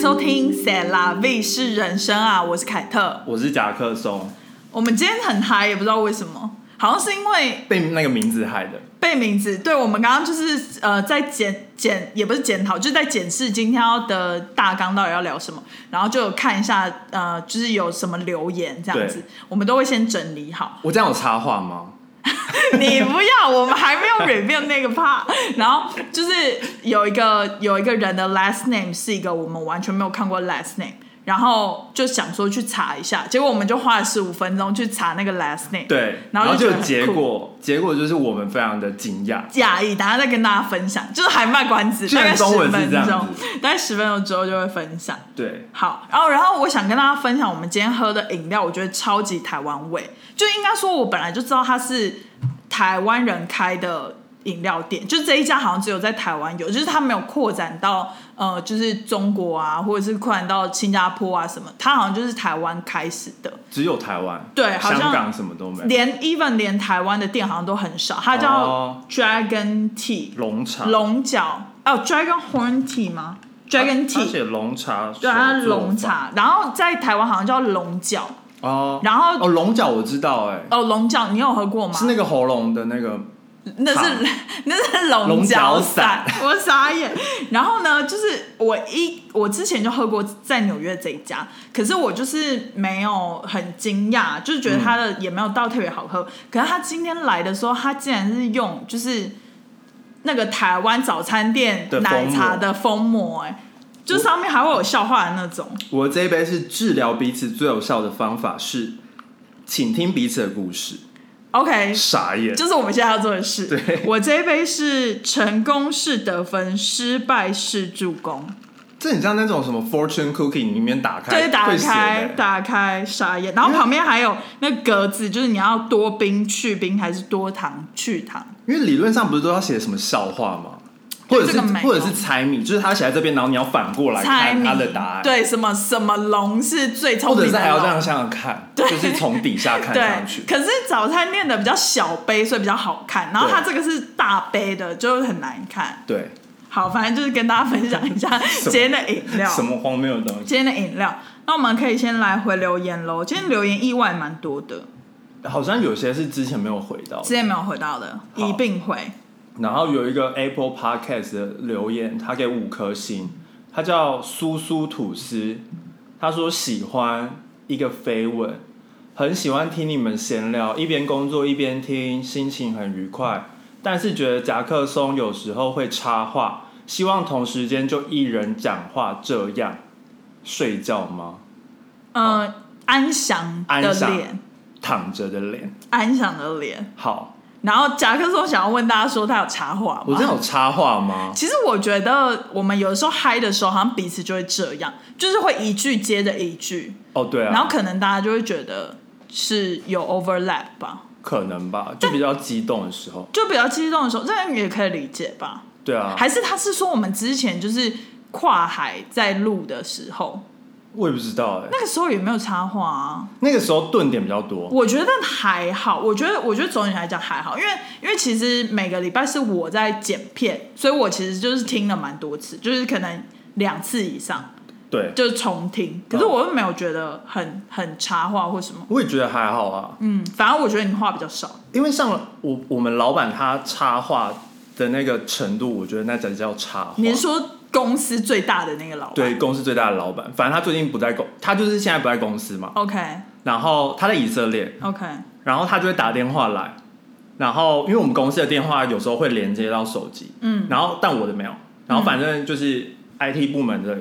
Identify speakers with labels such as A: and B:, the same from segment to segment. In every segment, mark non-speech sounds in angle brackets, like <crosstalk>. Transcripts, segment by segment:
A: 收听《塞拉 V 是人生》啊，我是凯特。
B: 我是夹克松，
A: 我们今天很嗨，也不知道为什么，好像是因为
B: 被那个名字害的。
A: 被名字。对，我们刚刚就是呃，在检检也不是检讨，就是在检视今天要的大纲到底要聊什么，然后就有看一下呃，就是有什么留言这样子，我们都会先整理好。
B: 我这样有插话吗？<laughs>
A: 你不要，我们还没有 review 那个 part。然后就是有一个有一个人的 last name 是一个我们完全没有看过 last name，然后就想说去查一下，结果我们就花了十五分钟去查那个 last name。
B: 对，
A: 然后就
B: 结果，结果就是我们非常的惊讶。
A: 讶异，等下再跟大家分享，就是还卖关子，大概十分钟，大概十分钟之后就会分享。
B: 对，
A: 好，然后然后我想跟大家分享我们今天喝的饮料，我觉得超级台湾味，就应该说我本来就知道它是台湾人开的饮料店，就这一家好像只有在台湾有，就是它没有扩展到呃就是中国啊，或者是扩展到新加坡啊什么，它好像就是台湾开始的，
B: 只有台湾，
A: 对好像
B: 香港什么都没有。
A: 连 even 连台湾的店好像都很少，它叫
B: 哦
A: Dragon Tea
B: 龙茶，
A: 龙角哦 Dragon Horn Tea 吗？Dragon Tea
B: 写龙茶，
A: 对。龙茶，然后在台湾好像叫龙角。
B: 哦，
A: 然后
B: 哦，龙角我知道，哎，
A: 哦，龙角你有喝过吗？
B: 是那个喉咙的那个，
A: 那是 <laughs> 那是龙
B: 龙
A: 角散，<laughs> 我傻眼。然后呢，就是我一我之前就喝过在纽约这一家，可是我就是没有很惊讶，就是觉得它的也没有到特别好喝。可是他今天来的时候，他竟然是用就是那个台湾早餐店奶茶的封膜、哎，就上面还会有笑话的那种。
B: 我这一杯是治疗彼此最有效的方法是，请听彼此的故事。
A: OK，
B: 傻眼，
A: 就是我们现在要做的事。
B: 对
A: 我这一杯是成功是得分，失败是助攻。
B: 这很像那种什么 fortune cookie 里面打开，
A: 对，打开，
B: 欸
A: 打开，傻眼。然后旁边还有那格子，就是你要多冰去冰还是多糖去糖。
B: 因为理论上不是都要写什么笑话吗？或者是或者是猜谜，就是他写在这边，然后你要反过来看
A: 猜
B: 他的答案，，
A: 对，什么什么龙是最聪
B: 或者
A: 明的龙
B: 是还要这样想想看，就是从底下看 <laughs> 上去
A: 对，。可是早餐店的比较小杯，所以比较好看。然后
B: 对
A: 它这个是大杯的，就很难看。
B: 对，
A: 好，反正就是跟大家分享一下 <laughs> 今天的饮料。
B: 什么荒谬的东西？
A: 今天的饮料，那我们可以先来回留言喽。今天留言意外蛮多的，
B: 好像有些是之前没有回到的
A: 之前没有回到的，一并回。
B: 然后有一个 Apple Podcast 的留言，他给五颗星，他叫苏苏吐司，他说喜欢一个飞吻，很喜欢听你们闲聊，一边工作一边听，心情很愉快。但是觉得夹克松有时候会插话，希望同时间就一人讲话，这样睡觉吗？
A: 嗯、安详的脸，
B: 躺着的脸，
A: 安详的脸。
B: 好，
A: 然后夹克松想要问大家说，他有插话吗？
B: 我这样有插话吗？
A: 其实我觉得我们有的时候嗨的时候，好像彼此就会这样，就是会一句接着一句，
B: 哦，对啊，
A: 然后可能大家就会觉得是有 overlap 吧，
B: 可能吧，就比较激动的时候，
A: 就比较激动的时候，这样也可以理解吧。
B: 对啊，
A: 还是他是说我们之前就是跨海在录的时候，
B: 我也不知道哎、
A: 那个时候也没有插话啊。
B: 那个时候顿点比较多，
A: 我觉得还好，我觉得我觉得总体来讲还好，因为因为其实每个礼拜是我在剪片，所以我其实就是听了蛮多次，就是可能两次以上，
B: 对，
A: 就是重听。可是我又没有觉得很很插话或什么，
B: 我也觉得还好啊，
A: 嗯，反正我觉得你话比较少。
B: 因为像我我们老板他插话的那个程度，我觉得那才叫插话。
A: 你是说公司最大的那个老板？
B: 对公司最大的老板，反正他最近不在公，他就是现在不在公司嘛
A: ，，OK。
B: 然后他在以色列
A: ，OK，
B: 然后他就会打电话来，然后因为我们公司的电话有时候会连接到手机，
A: 嗯。
B: 然后但我的没有，然后反正就是 IT 部门的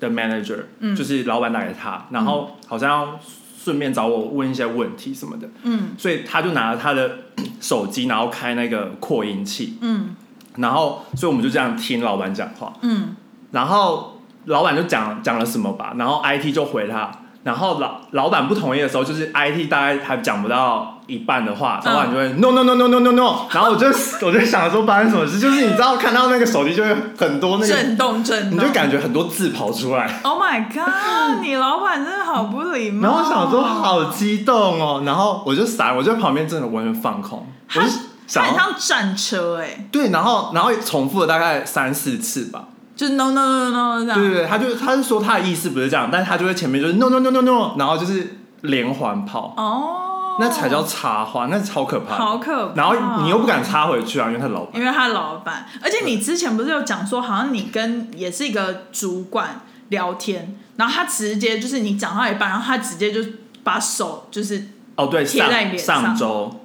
B: 的 manager，、
A: 嗯。
B: 就是老板打给他，然后好像要顺便找我问一些问题什么的，
A: 嗯。
B: 所以他就拿了他的手机，然后开那个扩音器，
A: 嗯
B: 然后所以我们就这样听老板讲话，
A: 嗯。
B: 然后老板就讲讲了什么吧，然后 IT 就回他，然后老老板不同意的时候，就是 IT 大概还讲不到一半的话，
A: 嗯。
B: 老板就会 no no no no no no no，然后我就我就想说发生什么事，就是你知道看到那个手机就会很多那个，
A: 震动震动，
B: 你就感觉很多字跑出来
A: ，Oh my god！<laughs> 你老板真的好不礼貌。
B: 然后我想说好激动哦，然后我就闪，我就在旁边真的完全放空，我
A: 他
B: 就
A: 他很像战车哎、
B: 对，然后然后重复了大概三四次吧，
A: 就是 no no no no 这样。
B: 对对对，他就他是说他的意思不是这样，但是他就在前面就是 no no no no no，然后就是连环炮，
A: 哦，
B: 那才叫插花，那超可怕。
A: 好可怕。
B: 然后你又不敢插回去啊，因为他老板。
A: 因为他老板，而且你之前不是有讲说，好像你跟也是一个主管聊天，然后他直接就是你讲到一半，然后他直接就把手就是
B: 哦，对，
A: 贴在脸上
B: 上上周，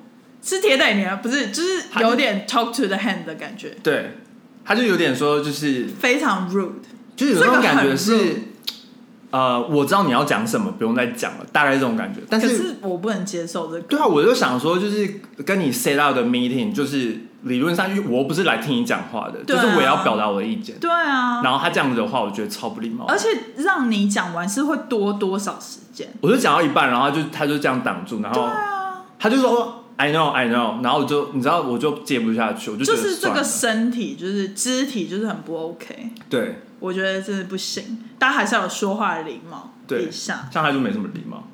A: 是贴在你啊，不是就是有点 talk to the hand 的感觉，
B: 对，他就有点说，就是
A: 非常 rude。
B: 就是有那种感觉是，呃，我知道你要讲什么，不用再讲了，大概这种感觉。但
A: 可
B: 是，
A: 我不能接受这个。
B: 对啊，我就想说，就是跟你 set out 的 meeting，就是理论上，因为我又不是来听你讲话的，
A: 啊
B: 就是我也要表达我的意见。
A: 对啊，
B: 然后他这样子的话，我觉得超不礼貌。
A: 而且让你讲完是会多多少时间？
B: 我就讲到一半，然后他就他就这样挡住，然
A: 对
B: 后
A: 啊，
B: 他就说 I know I know，然后我就你知道我就接不下去，我就
A: 就是这个身体，就是肢体，就是很不 OK。
B: 对，
A: 我觉得真的不行，大家还是要有说话的礼貌
B: 对。
A: 一下。
B: 像他就没什么礼貌，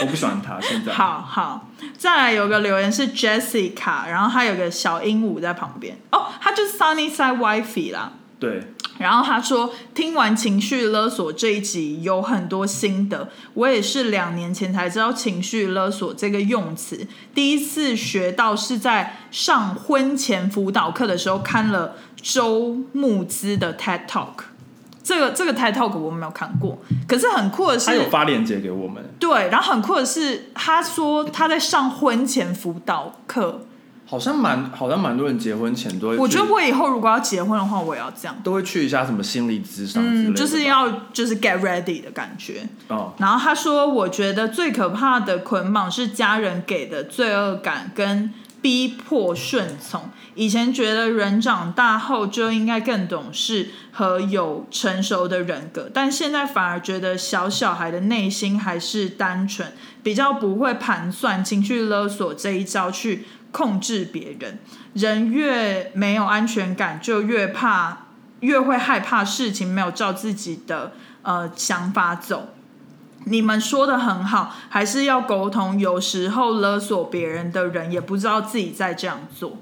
B: 我不喜欢他现在。<laughs>
A: 好好，再来有个留言是 Jessica，然后他有个小鹦鹉在旁边。哦，他就是 Sunnyside Wifey 啦。
B: 对，
A: 然后他说，听完情绪勒索这一集有很多心得，我也是两年前才知道情绪勒索这个用词，第一次学到是在上婚前辅导课的时候看了周牧之的 TED Talk。这个这个 TED Talk 我没有看过，可是很酷的是，
B: 他有发链接给我们。
A: 对，然后很酷的是，他说他在上婚前辅导课。
B: 好像蛮好像蛮多人结婚前都会，
A: 我觉得我以后如果要结婚的话，我也要这样。
B: 都会去一下什么心理咨商之类的，
A: 嗯，就是要就是 get ready 的感觉。
B: 哦，
A: 然后他说，我觉得最可怕的捆绑是家人给的罪恶感跟逼迫顺从。以前觉得人长大后就应该更懂事和有成熟的人格，但现在反而觉得小小孩的内心还是单纯，比较不会盘算情绪勒索这一招去控制别人。人越没有安全感，就越怕，越会害怕事情没有照自己的呃想法走。你们说的很好，还是要沟通。有时候勒索别人的人也不知道自己在这样做，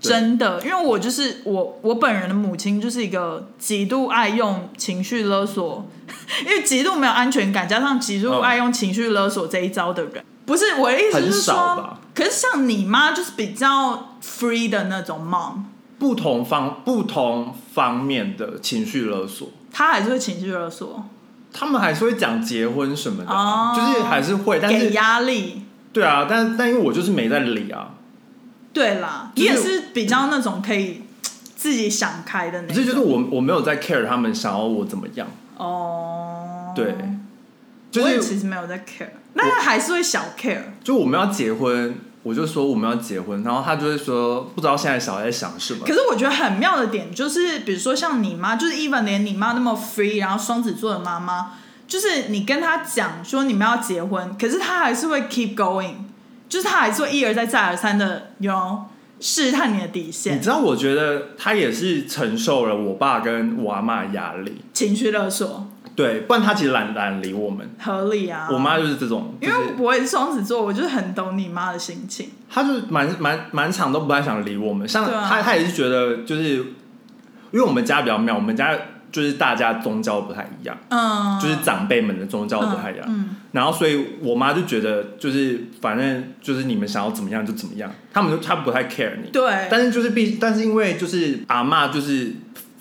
A: 真的。因为我就是我，我本人的母亲就是一个极度爱用情绪勒索，<laughs> 因为极度没有安全感，加上极度
B: 嗯
A: 爱用情绪勒索这一招的人。不是我的意思
B: 很
A: 是说
B: 少吧，
A: 可是像你妈就是比较 free 的那种 mom，
B: 不同方不同方面的情绪勒索，
A: 她还是会情绪勒索，
B: 他们还是会讲结婚什么的就是还是会，但
A: 给
B: 是
A: 压力。
B: 对啊，但但因为我就是没在理啊，
A: 对啦，
B: 就是
A: 你也是比较那种可以自己想开的那种。
B: 可是就是我我没有在 care 他们想要我怎么样，
A: 哦，
B: 对，就
A: 我也其实没有在 care，但是还是会小 care。
B: 就我们要结婚，我就说我们要结婚，然后他就会说不知道现在小孩在想什么。
A: 可，是我觉得很妙的点就是，比如说像你妈，就是 even 连你妈那么 free，然后双子座的妈妈，就是你跟她讲说你们要结婚，可是她还是会 keep going，就是她还是会一而再再而三的有试探你的底线。
B: 你，知道，我觉得他也是承受了我爸跟我阿妈的压力，
A: 情绪勒索
B: 对，不然他其实懒懒理我们。
A: 合理啊。
B: 我妈就是这种，
A: 因为我也是双子座，我就是很懂你妈的心情。
B: 她就是蛮蛮蛮长都不太想理我们。像她，她也是觉得就是，因为我们家比较妙，我们家就是大家宗教不太一样，
A: 嗯，
B: 就是长辈们的宗教不太一样。
A: 嗯，
B: 然后所以我妈就觉得就是反正就是你们想要怎么样就怎么样，他们就她不太 care 你。
A: 对，
B: 但是就是必，但是因为就是阿妈就是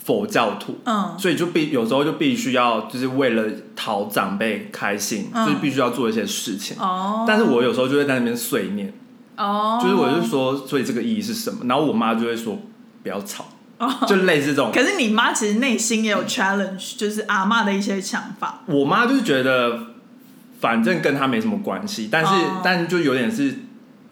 B: 佛教徒，
A: 嗯，
B: 所以就必有时候就必须要就是为了讨长辈开心，
A: 嗯。
B: 就是必须要做一些事情。
A: 哦，
B: 但是我有时候就会在那边碎念，
A: 哦，
B: 就是我就说，所以这个意义是什么？然后我妈就会说不要吵，
A: 哦。
B: 就类似这种。
A: 可是你妈其实内心也有 challenge，就是阿妈的一些想法。
B: 我妈就是觉得反正跟她没什么关系，但是、
A: 哦。
B: 但就有点是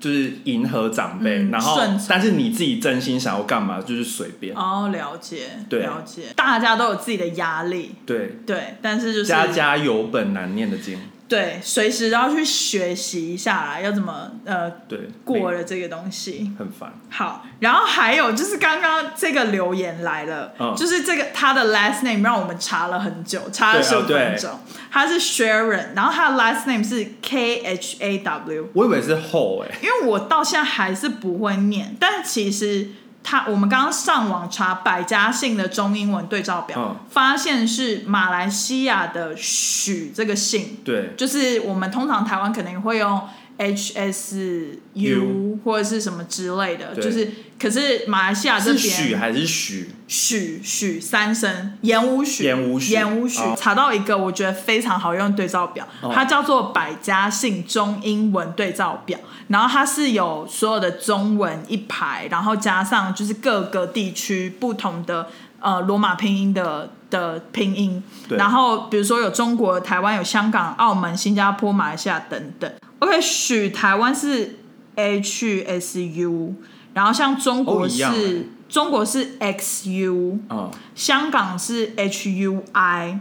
B: 就是迎合长辈，
A: 嗯
B: 然后
A: 顺
B: 但是你自己真心想要干嘛就是随便，
A: 哦，了解，
B: 对。
A: 了解，大家都有自己的压力，
B: 对，
A: 对，但是就是
B: 家家有本难念的经，
A: 对，随时都要去学习一下啦，要怎么呃
B: 对，
A: 过
B: 没
A: 了这个东西。
B: 很烦。
A: 好，然后还有就是刚刚这个留言来了，
B: 嗯
A: 就是这个他的 last name 让我们查了很久，查了
B: 对
A: 十五
B: 哦对
A: 分钟。他是 Sharon，然后他的 last name 是 K H A W，
B: 我以为是后哎、
A: 因为我到现在还是不会念，但其实他我们刚刚上网查百家姓的中英文对照表，
B: 嗯。
A: 发现是马来西亚的许这个姓，
B: 对，
A: 就是我们通常台湾可能会用 H S U
B: U
A: 或者是什么之类的，就是可是马来西亚这
B: 是许
A: 边
B: 还是许？
A: 许许三声言无许
B: 言无许。
A: 言无许
B: 哦。
A: 查到一个我觉得非常好用的对照表，
B: 哦。
A: 它叫做百家姓中英文对照表，然后它是有所有的中文一排，然后加上就是各个地区不同的呃罗马拼音的的拼音，然后比如说有中国、台湾、有香港、澳门、新加坡、马来西亚等等。OK，许台湾是 H S U，然后像中国是、
B: 哦欸
A: 中国是 X U，
B: 嗯，
A: 香港是 H U I，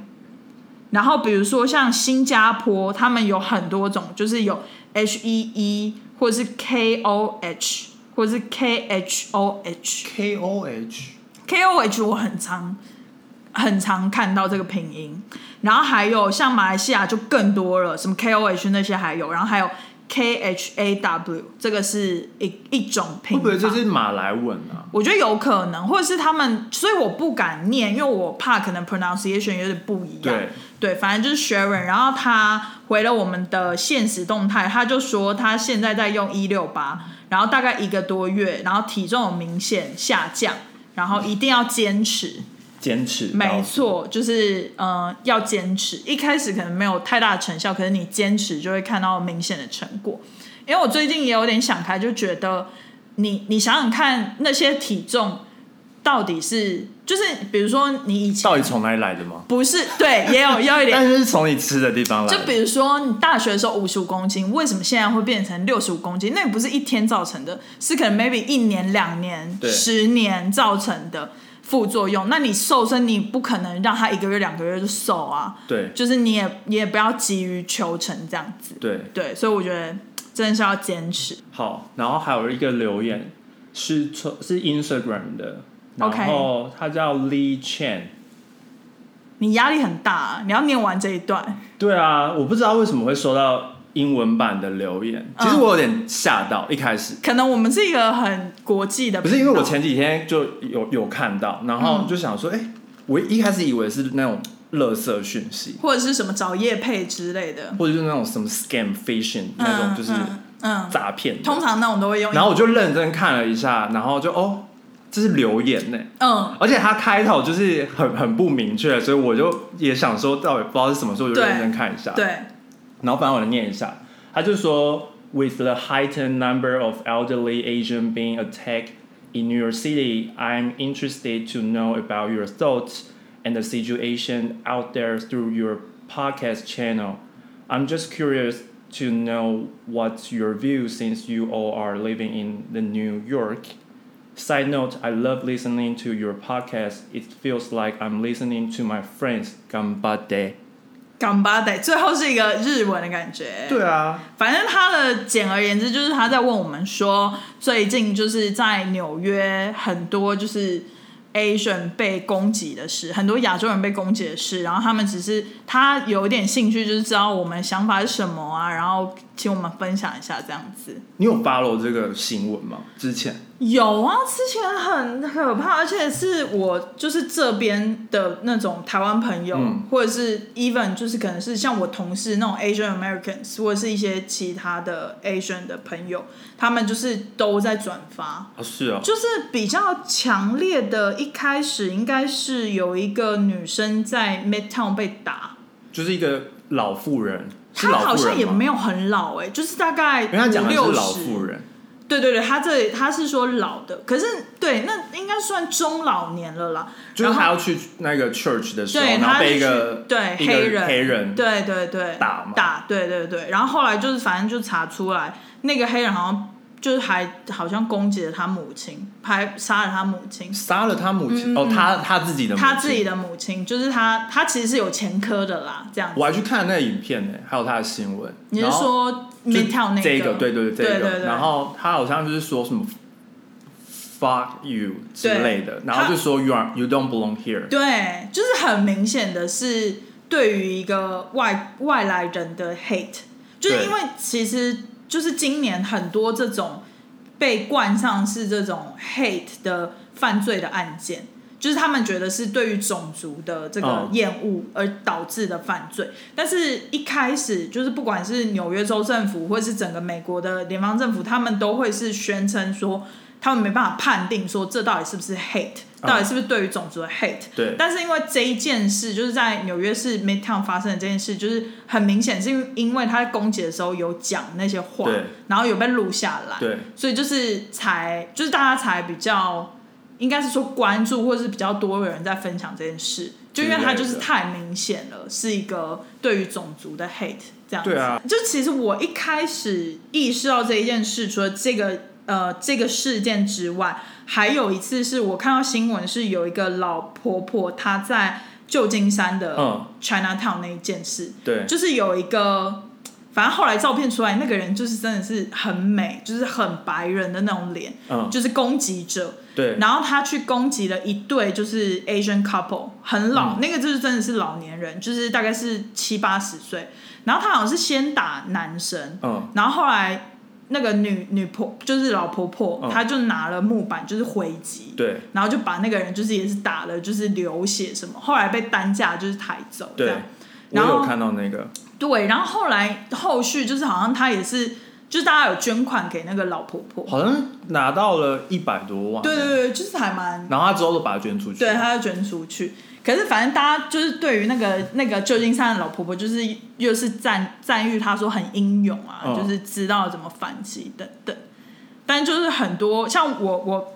A: 然后比如说像新加坡，他们有很多种，就是有 H E E 或者是 K O H 或者是 K H O H。
B: K O H，
A: K O H 我很常很常看到这个拼音，然后还有像马来西亚就更多了，什么 K O H 那些还有，然后还有 K H A W 这个是一一种拼音。
B: 会不会这是马来文啊？
A: 我觉得有可能，或者是他们，所以我不敢念，因为我怕可能 pronunciation 有点不一样。
B: 对，
A: 对，反正就是 Sharon，然后他回了我们的现实动态，他就说他现在在用一六八，然后大概一个多月，然后体重有明显下降，然后一定要坚持。
B: 坚持到
A: 没错，就是呃要坚持。一开始可能没有太大的成效，可是你坚持就会看到明显的成果。因为我最近也有点想开，就觉得你你想想看，那些体重到底是就是比如说你以前
B: 到底从哪里来的吗？
A: 不是对，也有也有一点
B: 但是是从你吃的地方来。
A: 就比如说，你大学的时候五十五公斤，为什么现在会变成六十五公斤？那也不是一天造成的，是可能 maybe 一年、两年、
B: 对
A: 十年造成的副作用。那你瘦身，你不可能让他一个月、两个月就瘦啊，
B: 对
A: 就是你也你也不要急于求成这样子。
B: 对，
A: 对，所以我觉得真的是要坚持。
B: 好，然后还有一个留言是从是 Instagram 的，然后他叫 Lee Chen。
A: 你压力很大、啊，你要念完这一段。
B: 对啊，我不知道为什么会收到英文版的留言，其实
A: 嗯
B: 我有点吓到，一开始
A: 可能我们是一个很国际的，
B: 不是因为我前几天就有有看到，然后
A: 嗯
B: 就想说，哎、我一开始以为是那种垃圾讯息，
A: 或者是什么找叶配之类的，
B: 或者是那种什么 scam phishing 那种，就是
A: 嗯嗯，
B: 诈骗的。
A: 通常那种都会用。
B: 然后我就认真看了一下，然后就哦，这是留言呢，
A: 嗯，
B: 而且它开头就是很很不明确，所以我就也想说到底不知道是什么，所以我就
A: 对
B: 认真看一下。
A: 对，
B: 然后反正我来念一下，他就说，With the heightened number of elderly Asian being attacked in New York City, I'm interested to know about your thoughts and the situation out there through your podcast channel. I'm just curious to know what's your view since you all are living in the New York. Side note, I love listening to your podcast. It feels like I'm listening to my friends. Gambade.
A: 港巴得，最后是一个日文的感觉。
B: 对啊，
A: 反正他的简而言之就是他在问我们说，最近就是在纽约很多就是 Asian 被攻击的事，很多亚洲人被攻击的事，然后他们只是他有一点兴趣，就是知道我们想法是什么啊，然后请我们分享一下这样子。
B: 你有 follow 这个新闻吗？之前
A: 有啊，之前很可怕，而且是我就是这边的那种台湾朋友，
B: 嗯
A: 或者是 even 就是可能是像我同事那种 Asian Americans，或者是一些其他的 Asian 的朋友，他们就是都在转发，
B: 啊，是啊，
A: 就是比较强烈的，一开始应该是有一个女生在 Midtown 被打，
B: 就是一个老妇人，是
A: 她
B: 老妇人吗
A: 好像也没有很老哎、就是大概
B: 因为他讲的是
A: 五六
B: 老
A: 十
B: 妇人，
A: 对对对，他这里他是说老的，可是对，那应该算中老年了啦。
B: 就是他要去那个 church 的时候，
A: 对，
B: 然后被
A: 他
B: 一个
A: 对黑人。
B: 黑人
A: 对对对。
B: 打嘛。
A: 打，对对对。然后后来就是反正就查出来，那个黑人好像就是还好像攻击了他母亲，还杀了他母亲。
B: 杀了他母亲，
A: 嗯
B: 哦，他他自己的母，
A: 他自己的母亲就是他，他其实是有前科的啦，这样子。
B: 我还去看那个影片呢，还有他的新闻。
A: 你是说
B: 就
A: Midtown 那
B: 这
A: 个？
B: 个？对对对，这个。
A: 对对对
B: 然后他好像就是说什么 fuck you 之
A: 对
B: 类的，然
A: 他
B: 后就说 you are you don't belong here。
A: 对，就是很明显的是对于一个外外来人的 hate，就是因为其实就是今年很多这种被冠上是这种 hate 的犯罪的案件，就是他们觉得是对于种族的这个
B: 嗯
A: 厌恶而导致的犯罪。但是一开始就是不管是纽约州政府或是整个美国的联邦政府，他们都会是宣称说。他们没办法判定说这到底是不是 hate，
B: 嗯
A: 到底是不是对于种族的 hate，、
B: 对，
A: 但是因为这一件事，就是在纽约市 Midtown 发生的这件事，就是很明显是因为因为他在攻击的时候有讲那些话，然后有被录下来，
B: 对，
A: 所以就是才就是大家才比较应该是说关注，或者是比较多人在分享这件事，就因为他就是太明显了，是一个对于种族的 hate 这样子。
B: 对啊，
A: 就其实我一开始意识到这一件事，除了这个呃这个事件之外，还有一次是我看到新闻是有一个老婆婆她在旧金山的
B: 嗯
A: Chinatown 那一件事，
B: 对，
A: 就是有一个，反正后来照片出来，那个人就是真的是很美，就是很白人的那种脸，
B: 嗯，
A: 就是攻击者。
B: 对，
A: 然后他去攻击了一对就是 Asian couple，很老，
B: 嗯
A: 那个就是真的是老年人，就是大概是七八十岁。然后他好像是先打男生，
B: 嗯，
A: 然后后来那个女女婆就是老婆婆，
B: 嗯。
A: 她就拿了木板就是回击，
B: 对，
A: 然后就把那个人就是也是打了就是流血什么，后来被担架就是抬走这
B: 对
A: 样。，然后
B: 我有看到那个，
A: 对，然后后来后续就是好像她也是，就是大家有捐款给那个老婆婆，
B: 好像拿到了一百多万，
A: 对对对，就是还蛮，
B: 然后他之后都把它捐出去，
A: 对，他要捐出去。可是反正大家就是对于那个那个旧金山的老婆婆，就是又是赞赞誉她说很英勇啊，
B: 嗯
A: 就是知道怎么反击等等。但就是很多像我我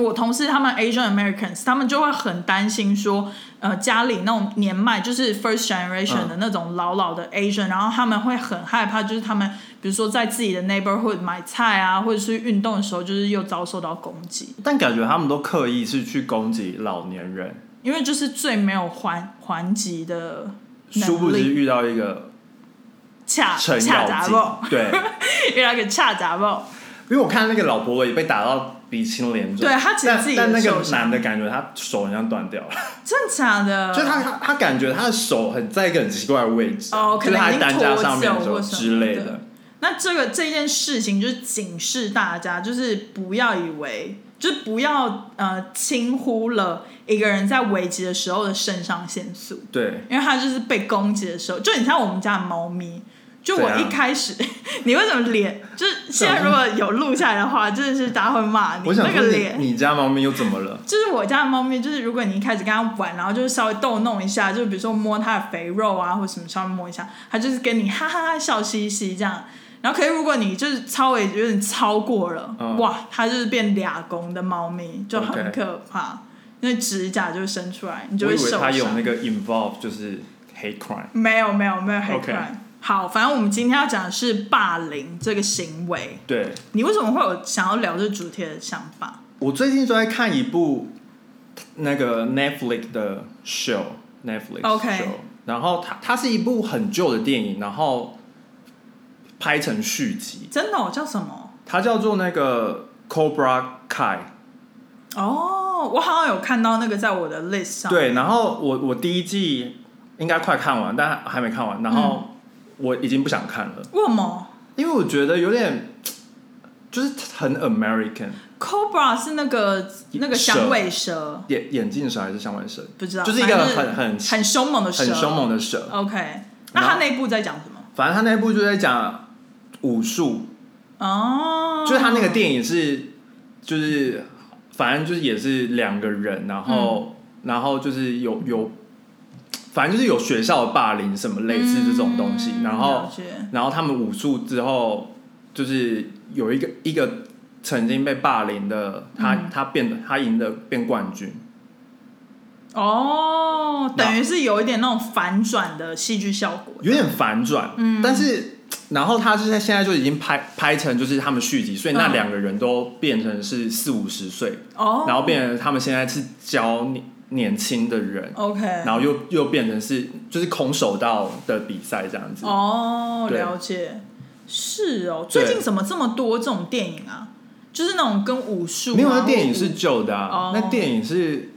A: 我同事他们 Asian Americans，他们就会很担心说，呃，家里那种年迈就是 first generation
B: 嗯。
A: 的那种老老的 Asian，、然后他们会很害怕，就是他们比如说在自己的 neighborhood 买菜啊，或者是运动的时候，就是又遭受到攻击，
B: 但感觉他们都刻意是去攻击老年人，
A: 因为就是最没有还还击的能
B: 殊不知，遇到一个
A: 恰恰杂爆，，
B: 对，<laughs>
A: 遇到一个恰杂爆，
B: 因为我看那个老婆婆也被打到鼻青脸肿，
A: 对他其实自己
B: 但但那个男的感觉他手好像断掉了，
A: 真的假的？
B: 就是他他他感觉他的手很在一个很奇怪的位置，
A: 哦可能已经
B: 在担架上面之类的，
A: 那这个这件事情就是警示大家，就是不要以为，就不要呃轻忽了一个人在危急的时候的肾上腺素，
B: 对，
A: 因为他就是被攻击的时候，就你像我们家的猫咪。就我一开始，<laughs> 你为什么脸？就是现在如果有录下来的话，真的是大家会骂你那个脸
B: 你。你家猫咪又怎么了？
A: 就是我家的猫咪，就是如果你一开始跟它玩，然后就是稍微逗弄一下，就比如说摸它的肥肉啊，或什么稍微摸一下，它就是跟你哈哈哈笑嘻嘻这样。然后可是如果你就是稍微有点超过了，
B: 嗯
A: 哇，它就是变俩公的猫咪，就很
B: OK
A: 可怕，因为指甲就会伸出来，你就
B: 我以为
A: 会受伤。
B: 他有那个 involve 就是 hate crime，
A: 没有没有没有黑
B: OK
A: crime。好，反正我们今天要讲的是霸凌这个行为。
B: 对
A: 你为什么会有想要聊这主题的想法？
B: 我最近都在看一部那个 Netflix 的 show，Netflix
A: OK
B: show，然后它它是一部很旧的电影，然后拍成续集，
A: 真的、哦、叫什么？
B: 它叫做那个 Cobra Kai。
A: 哦，我好像有看到那个在我的 list 上。
B: 对，然后我我第一季应该快看完，但还没看完，然后我已经不想看了，
A: 为什么
B: 因为我觉得有点就是很
A: American，？Cobra 是那个那个响尾蛇，
B: 眼眼镜蛇还是响尾蛇，
A: 不知道，
B: 就是一个很很
A: 很凶猛的蛇，
B: 很凶猛的蛇。
A: OK，那他那一部在讲什么？
B: 反正他那部就在讲武术，
A: 哦，
B: 就是他那个电影是就是反正就是也是两个人，然后、然后就是有有反正就是有学校的霸凌什么类似这种东西，
A: 嗯
B: 然后然后他们武术之后就是有一个一个曾经被霸凌的他、
A: 嗯。
B: 他变得他赢得变冠军，
A: 哦，等于是有一点那种反转的戏剧效果，
B: 有点反转，
A: 嗯。
B: 但是。然后他是在现在就已经拍拍成就是他们续集，所以那
A: 嗯
B: 两个人都变成是四五十岁，
A: 哦，
B: 然后变成他们现在是教年年轻的人
A: ，OK，
B: 然后又又变成是就是空手道的比赛这样子。
A: 哦，
B: 对。
A: 了解，是哦，最近怎么这么多这种电影啊？就是那种跟武术啊，
B: 没有，那电影是旧的啊，
A: 哦。
B: 那电影是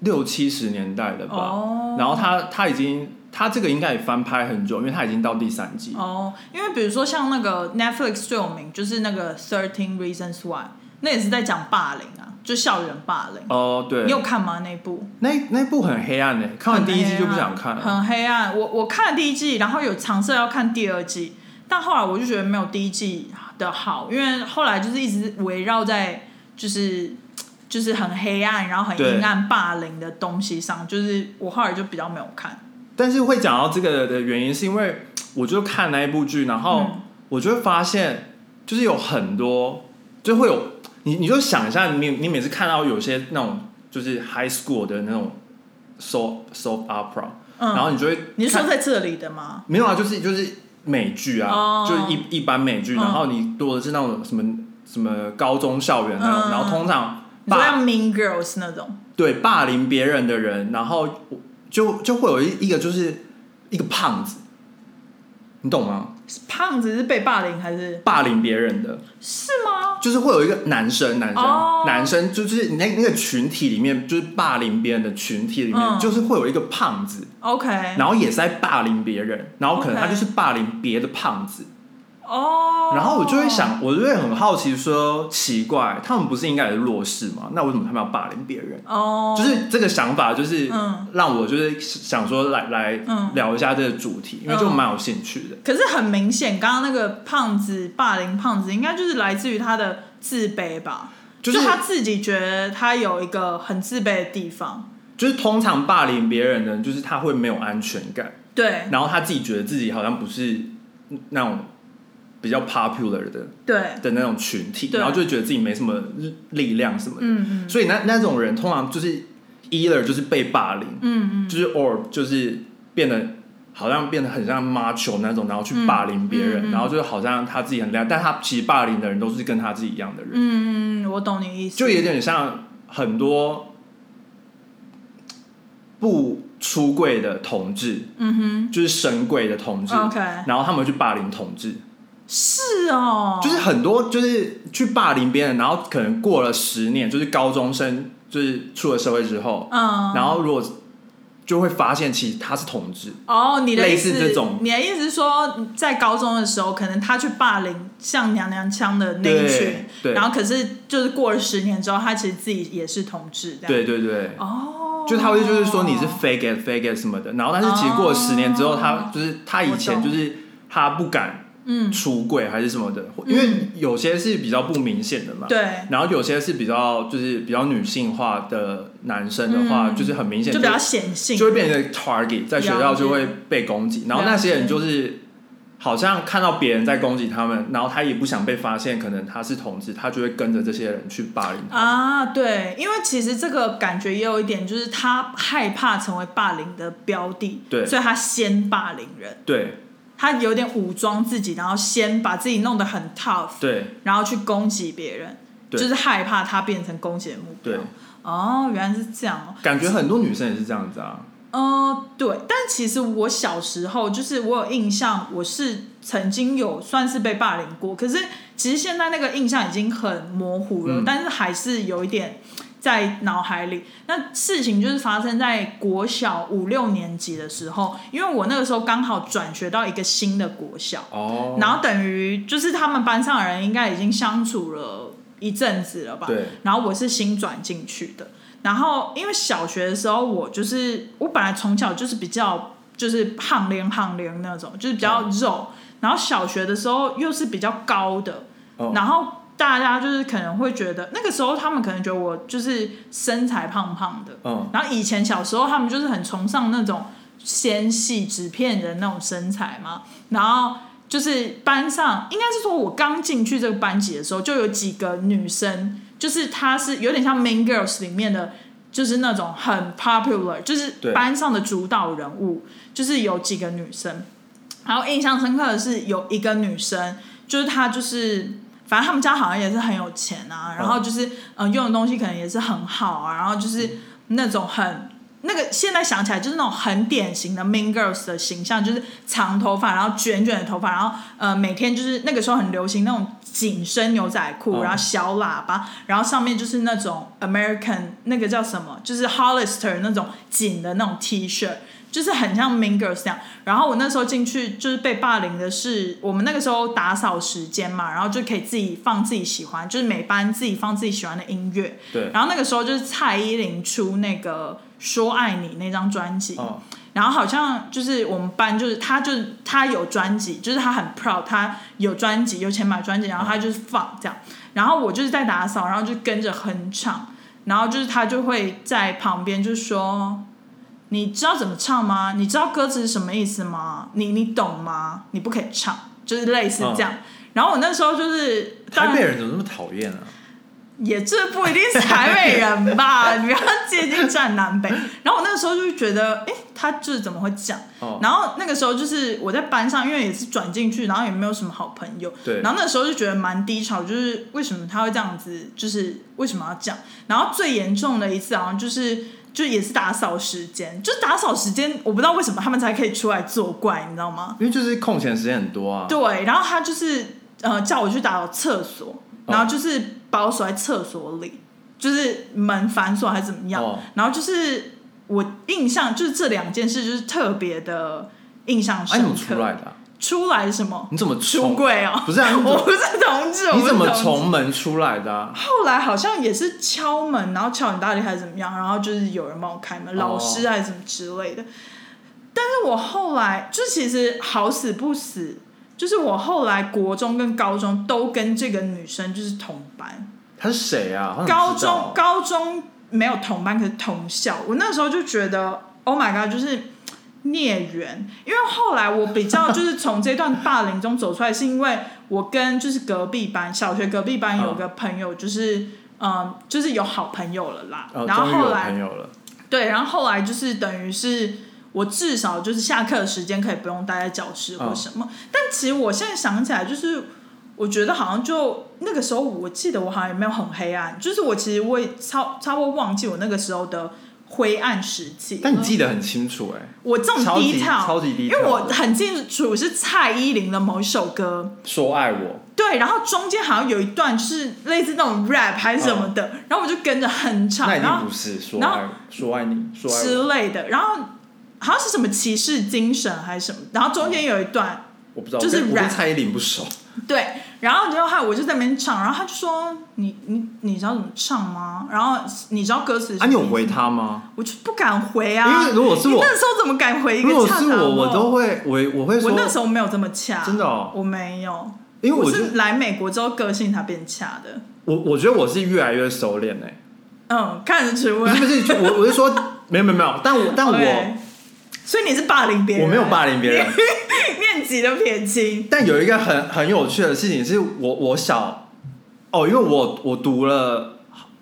B: 六七十年代的吧。
A: 哦。
B: 然后他他已经他这个应该也翻拍很久，因为他已经到第三季。
A: 哦，因为比如说像那个 Netflix 最有名就是那个 Thirteen Reasons Why，那也是在讲霸凌啊，就校园霸凌。
B: 哦，对
A: 你，有看吗？那部？
B: 那那部很黑暗呢，看完第一季就不想看了。
A: 很黑暗。我我看了第一季，然后有尝试要看第二季，但后来我就觉得没有第一季的好，因为后来就是一直围绕在就是就是很黑暗，然后很
B: 对
A: 阴暗霸凌的东西上，就是我后来就比较没有看。
B: 但是会讲到这个的原因，是因为我就看那一部剧，然后
A: 嗯。
B: 我就会发现，就是有很多，就会有你，你就想一下，你你每次看到有些那种就是 high school 的那种 soap soap opera，、
A: 嗯，
B: 然后你就会
A: 你是说在这里的吗？
B: 没有啊，就是就是美剧啊，
A: 哦。
B: 就是一一般美剧，
A: 嗯。
B: 然后你多的是那种什么什么高中校园那种，
A: 嗯。
B: 然后通常霸
A: 你说像 Mean Girls 那种？
B: 对霸凌别人的人，然后就就会有一一个就是一个胖子，你懂吗？
A: 胖子是被霸凌还是？
B: 霸凌别人的，
A: 是吗？
B: 就是会有一个男生，男生，
A: 哦。
B: 男生，就是你那那个群体里面，就是霸凌别人的群体里面，
A: 嗯。
B: 就是会有一个胖子
A: ，OK，
B: 然后也是在霸凌别人，然后可能他就是霸凌别的胖子，
A: 哦，
B: 然后我就会想，我就会很好奇说，奇怪，他们不是应该也是弱势吗？那为什么他们要霸凌别人？
A: 哦，
B: 就是这个想法，就是
A: 嗯
B: 让我就是想说来来
A: 嗯
B: 聊一下这个主题，因为就蛮有兴趣的。
A: 可是很明显，刚刚那个胖子霸凌胖子，应该就是来自于他的自卑吧？
B: 就是
A: 他自己觉得他有一个很自卑的地方，
B: 就是通常霸凌别人的，就是他会没有安全感，
A: 对
B: 然后他自己觉得自己好像不是那种比较 popular 的
A: 对，
B: 的那种群体，然后就会觉得自己没什么力量什么的。
A: 嗯嗯。
B: 所以那那种人通常就是 either 就是被霸凌，
A: 嗯嗯，
B: 就是 or 就是变得好像变得很像 macho 那种，然后去霸凌别人，然后就是好像他自己很厉害，但他其实霸凌的人都是跟他自己一样的人，
A: 嗯嗯，我懂你意思，
B: 就有点像很多不出柜的同志，
A: 嗯哼。
B: 就是神鬼的同志
A: ，OK，
B: 然后他们去霸凌同志，
A: 是哦，
B: 就是很多就是去霸凌别人，然后可能过了十年，就是高中生就是出了社会之后，
A: 嗯，
B: 然后如果就会发现其实他是同志，
A: 哦，你的
B: 类
A: 意思
B: 似这种。
A: 你的意思是说，在高中的时候，可能他去霸凌像娘娘腔的那一群
B: 对，
A: 然后可是就是过了十年之后，他其实自己也是同志，
B: 对对对，
A: 哦，
B: 就他会就是说你是 fake it fake it 什么的，然后但是其实过了十年之后，
A: 哦
B: 他就是他以前就是他不敢
A: 嗯，
B: 出柜还是什么的，因为有些是比较不明显的嘛，
A: 对，
B: 然后有些是比较就是比较女性化的男生的话，
A: 嗯。
B: 就是很明显
A: 就比较显性，
B: 就会变成 target，在学校就会被攻击，然后那些人就是好像看到别人在攻击他们，然后他也不想被发现，可能他是同志，他就会跟着这些人去霸凌。
A: 啊，对，因为其实这个感觉也有一点，就是他害怕成为霸凌的标的，
B: 对。
A: 所以他先霸凌人，
B: 对
A: 他有点武装自己，然后先把自己弄得很 tough，
B: 对
A: 然后去攻击别人，就是害怕他变成攻击的目标
B: 对。，
A: 哦，原来是这样哦。
B: 感觉很多女生也是这样子啊。
A: 呃，对，但其实我小时候就是我有印象，我是曾经有算是被霸凌过，可是其实现在那个印象已经很模糊了，
B: 嗯
A: 但是还是有一点在脑海里。那事情就是发生在国小五六年级的时候，因为我那个时候刚好转学到一个新的国小，
B: 哦，
A: 然后等于就是他们班上的人应该已经相处了一阵子了吧？
B: 对。
A: 然后我是新转进去的，然后因为小学的时候我就是我本来从小就是比较就是胖脸胖脸那种，就是比较肉，然后小学的时候又是比较高的，
B: 哦
A: 然后大家就是可能会觉得那个时候他们可能觉得我就是身材胖胖的，
B: 嗯，
A: 然后以前小时候他们就是很崇尚那种纤细纸片人那种身材嘛，然后就是班上应该是说我刚进去这个班级的时候，就有几个女生，就是她是有点像《Main Girls》里面的，就是那种很 popular，就是班上的主导人物，就是有几个女生。然后印象深刻的是有一个女生，就是她就是。反正他们家好像也是很有钱啊，然后就是嗯、呃用的东西可能也是很好啊，然后就是那种很那个现在想起来就是那种很典型的 Mean Girls 的形象，就是长头发，然后卷卷的头发，然后呃每天就是那个时候很流行那种紧身牛仔裤，
B: 嗯。
A: 然后小喇叭，然后上面就是那种 American 那个叫什么，就是 Hollister 那种紧的那种 T 恤。就是很像 Mean Girls 这样，然后我那时候进去就是被霸凌的是，我们那个时候打扫时间嘛，然后就可以自己放自己喜欢，就是每班自己放自己喜欢的音乐，
B: 对，
A: 然后那个时候就是蔡依林出那个《说爱你》那张专辑，
B: 哦，
A: 然后好像就是我们班就是他就是他有专辑，就是他很 proud，他有专辑有钱买专辑，然后他就是放这样，然后我就是在打扫，然后就跟着哼唱，然后就是他就会在旁边就说。你知道怎么唱吗？你知道歌词是什么意思吗？你你懂吗？你不可以唱，就是类似这样。然后我那时候就是，
B: 台
A: 然
B: 北人怎么那么讨厌啊？
A: 也这不一定是台北人吧，<laughs> 你不要接近站南北。然后我那个时候就觉得，哎，他就是怎么会讲？
B: 哦，
A: 然后那个时候就是我在班上，因为也是转进去，然后也没有什么好朋友。
B: 对
A: 然后那时候就觉得蛮低潮，就是为什么他会这样子，就是为什么要这样？然后最严重的一次好像就是。就也是打扫时间，就打扫时间，我不知道为什么他们才可以出来作怪，你知道吗？
B: 因为就是空闲时间很多啊。
A: 对，然后他就是呃叫我去打扫厕所，然后就是把我锁在厕所里，就是门反锁还是怎么样，
B: 哦
A: 然后就是我印象就是这两件事就是特别的印象深刻。
B: 怎么出来的啊？
A: 出来什么？
B: 你怎么
A: 出
B: 从？
A: 柜哦？
B: 不是 <laughs>
A: 我不是同志，
B: 你怎么从门出来的啊？
A: 后来好像也是敲门，然后敲很大力还是怎么样，然后就是有人帮我开门，
B: 哦
A: 老师还是什么之类的。但是我后来就其实好死不死，就是我后来国中跟高中都跟这个女生就是同班，
B: 他是谁啊？
A: 高中高中没有同班，可是同校。我那时候就觉得，Oh my god，就是孽缘。因为后来我比较就是从这段霸凌中走出来，是因为我跟就是隔壁班小学隔壁班有个朋友，就是嗯就是有好朋友了啦。
B: 哦，
A: 然后后来
B: 朋友了。
A: 对，然后后来就是等于是我至少就是下课的时间可以不用待在教室或什么。但其实我现在想起来，就是我觉得好像就那个时候，我记得我好像也没有很黑暗，就是我其实我也超差不多忘记我那个时候的灰暗时期。
B: 但你记得很清楚哎，
A: 我这种
B: 低
A: 唱
B: 超级 detail
A: 因为我很清楚是蔡依林的某一首歌，
B: 说爱我，
A: 对，然后中间好像有一段是类似那种 rap 还是什么的，然后我就跟着哼唱，
B: 那一
A: 然后
B: 定不是说
A: 然后
B: 爱说爱你，说爱我。
A: 之类的，然后好像是什么骑士精神还是什么，然后中间有一段
B: 我不知道，
A: 就是
B: 我跟蔡依林不熟。
A: 对，然后就害我就在那边唱，然后他就说你你你知道怎么唱吗？然后你知道歌词是
B: 啊，你有回他吗？
A: 我就不敢回啊，
B: 因为如果是我
A: 那时候怎么敢回一个
B: 如果是我，我都会，我我会说，
A: 我那时候没有这么恰，
B: 真的哦？
A: 我没有，
B: 因为我就是
A: 来美国之后个性才变恰的，
B: 我我觉得我是越来越熟练哎，
A: 嗯，看得出来。
B: 不是。不是，我我是说 <laughs> 没有没有没有，但我但我
A: 所以你是霸凌别人？
B: 我没有霸凌别人，<laughs>
A: 面积都撇清。
B: 但有一个很很有趣的事情是我我小哦，因为我我读了，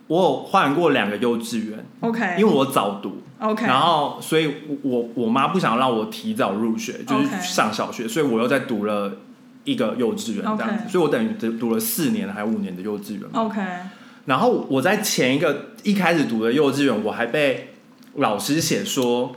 B: 我有换过两个幼稚园
A: ，OK，
B: 因为我早读
A: ，OK，
B: 然后所以我我我妈不想让我提早入学，就是上小学，所以我又在读了一个幼稚园这样子。所以我等于读读了四年还五年的幼稚园。
A: OK，
B: 然后我在前一个一开始读的幼稚园，我还被老师写说，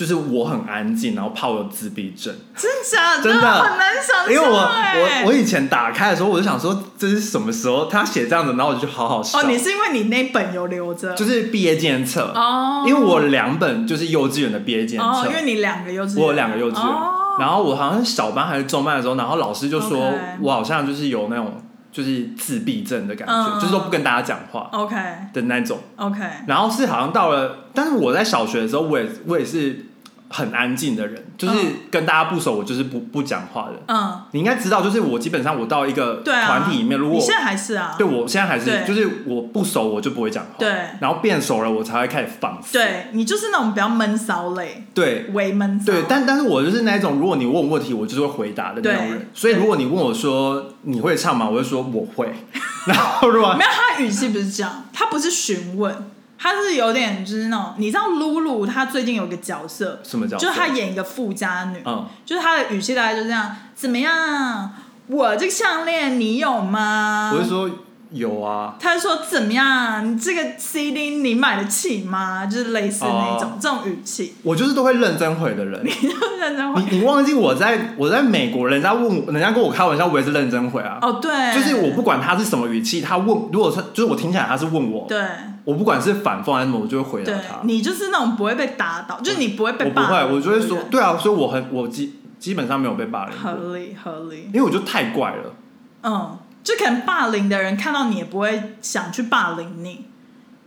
B: 就是我很安静，然后怕我有自闭症。
A: 真假？的？
B: 真的。
A: 很难想象
B: 因为我
A: 欸。
B: 我我以前打开的时候，我就想说这是什么时候他写这样子，然后我就好好笑。
A: 哦，你是因为你那本有留着，
B: 就是毕业纪念册，
A: 哦，
B: 因为我两本就是幼稚园的毕业纪念册，
A: 哦，因为你两个幼稚园，
B: 我有两个幼稚园，
A: 哦。
B: 然后我好像是小班还是中班的时候，然后老师就说我好像就是有那种就是自闭症的感觉，
A: 嗯。
B: 就是说不跟大家讲话
A: OK
B: 的那种。
A: OK，
B: 然后是好像到了，但是我在小学的时候，我也我也是很安静的人，就是
A: 嗯
B: 跟大家不熟，我就是不不讲话的。
A: 嗯，
B: 你应该知道，就是我基本上我到一个团体里面，如果
A: 你现在还是啊，
B: 对我现在还是就是我不熟我就不会讲话，
A: 对。
B: 然后变熟了我才会开始放肆，
A: 对你就是那种比较闷骚类，
B: 对。
A: 微闷骚，
B: 对，但但是我就是那一种，如果你问我问题，我就是会回答的那种人。所以如果你问我说你会唱吗？我就说我会。<laughs> 然后如果
A: 没有，他语气不是这样，他不是询问，他是有点就是那种，你知道露露她最近有个角色，
B: 什么叫
A: 就是她演一个富家女，
B: 嗯
A: 就是她的语气大概就这样，怎么样？我这个项链你有吗？
B: 我是说有啊，
A: 他就说怎么样？你这个 CD 你买得起吗？就是类似那种、
B: 哦
A: 这种语气，
B: 我就是都会认真回的人。<laughs>
A: 你就认真回。
B: 你你忘记我在我在美国，人家问我，人家跟我开玩笑，我也是认真回啊。
A: 哦，对，
B: 就是我不管他是什么语气，他问，如果是就是我听起来他是问我，
A: 对
B: 我不管是反讽还是什么，我就会回答
A: 对
B: 他。，
A: 你就是那种不会被打倒，就是你不会被
B: 我不会，我就会说对啊，所以我很我基基本上没有被霸凌，
A: 合理合理，
B: 因为我就太怪了。
A: 嗯，就可能霸凌的人看到你也不会想去霸凌你。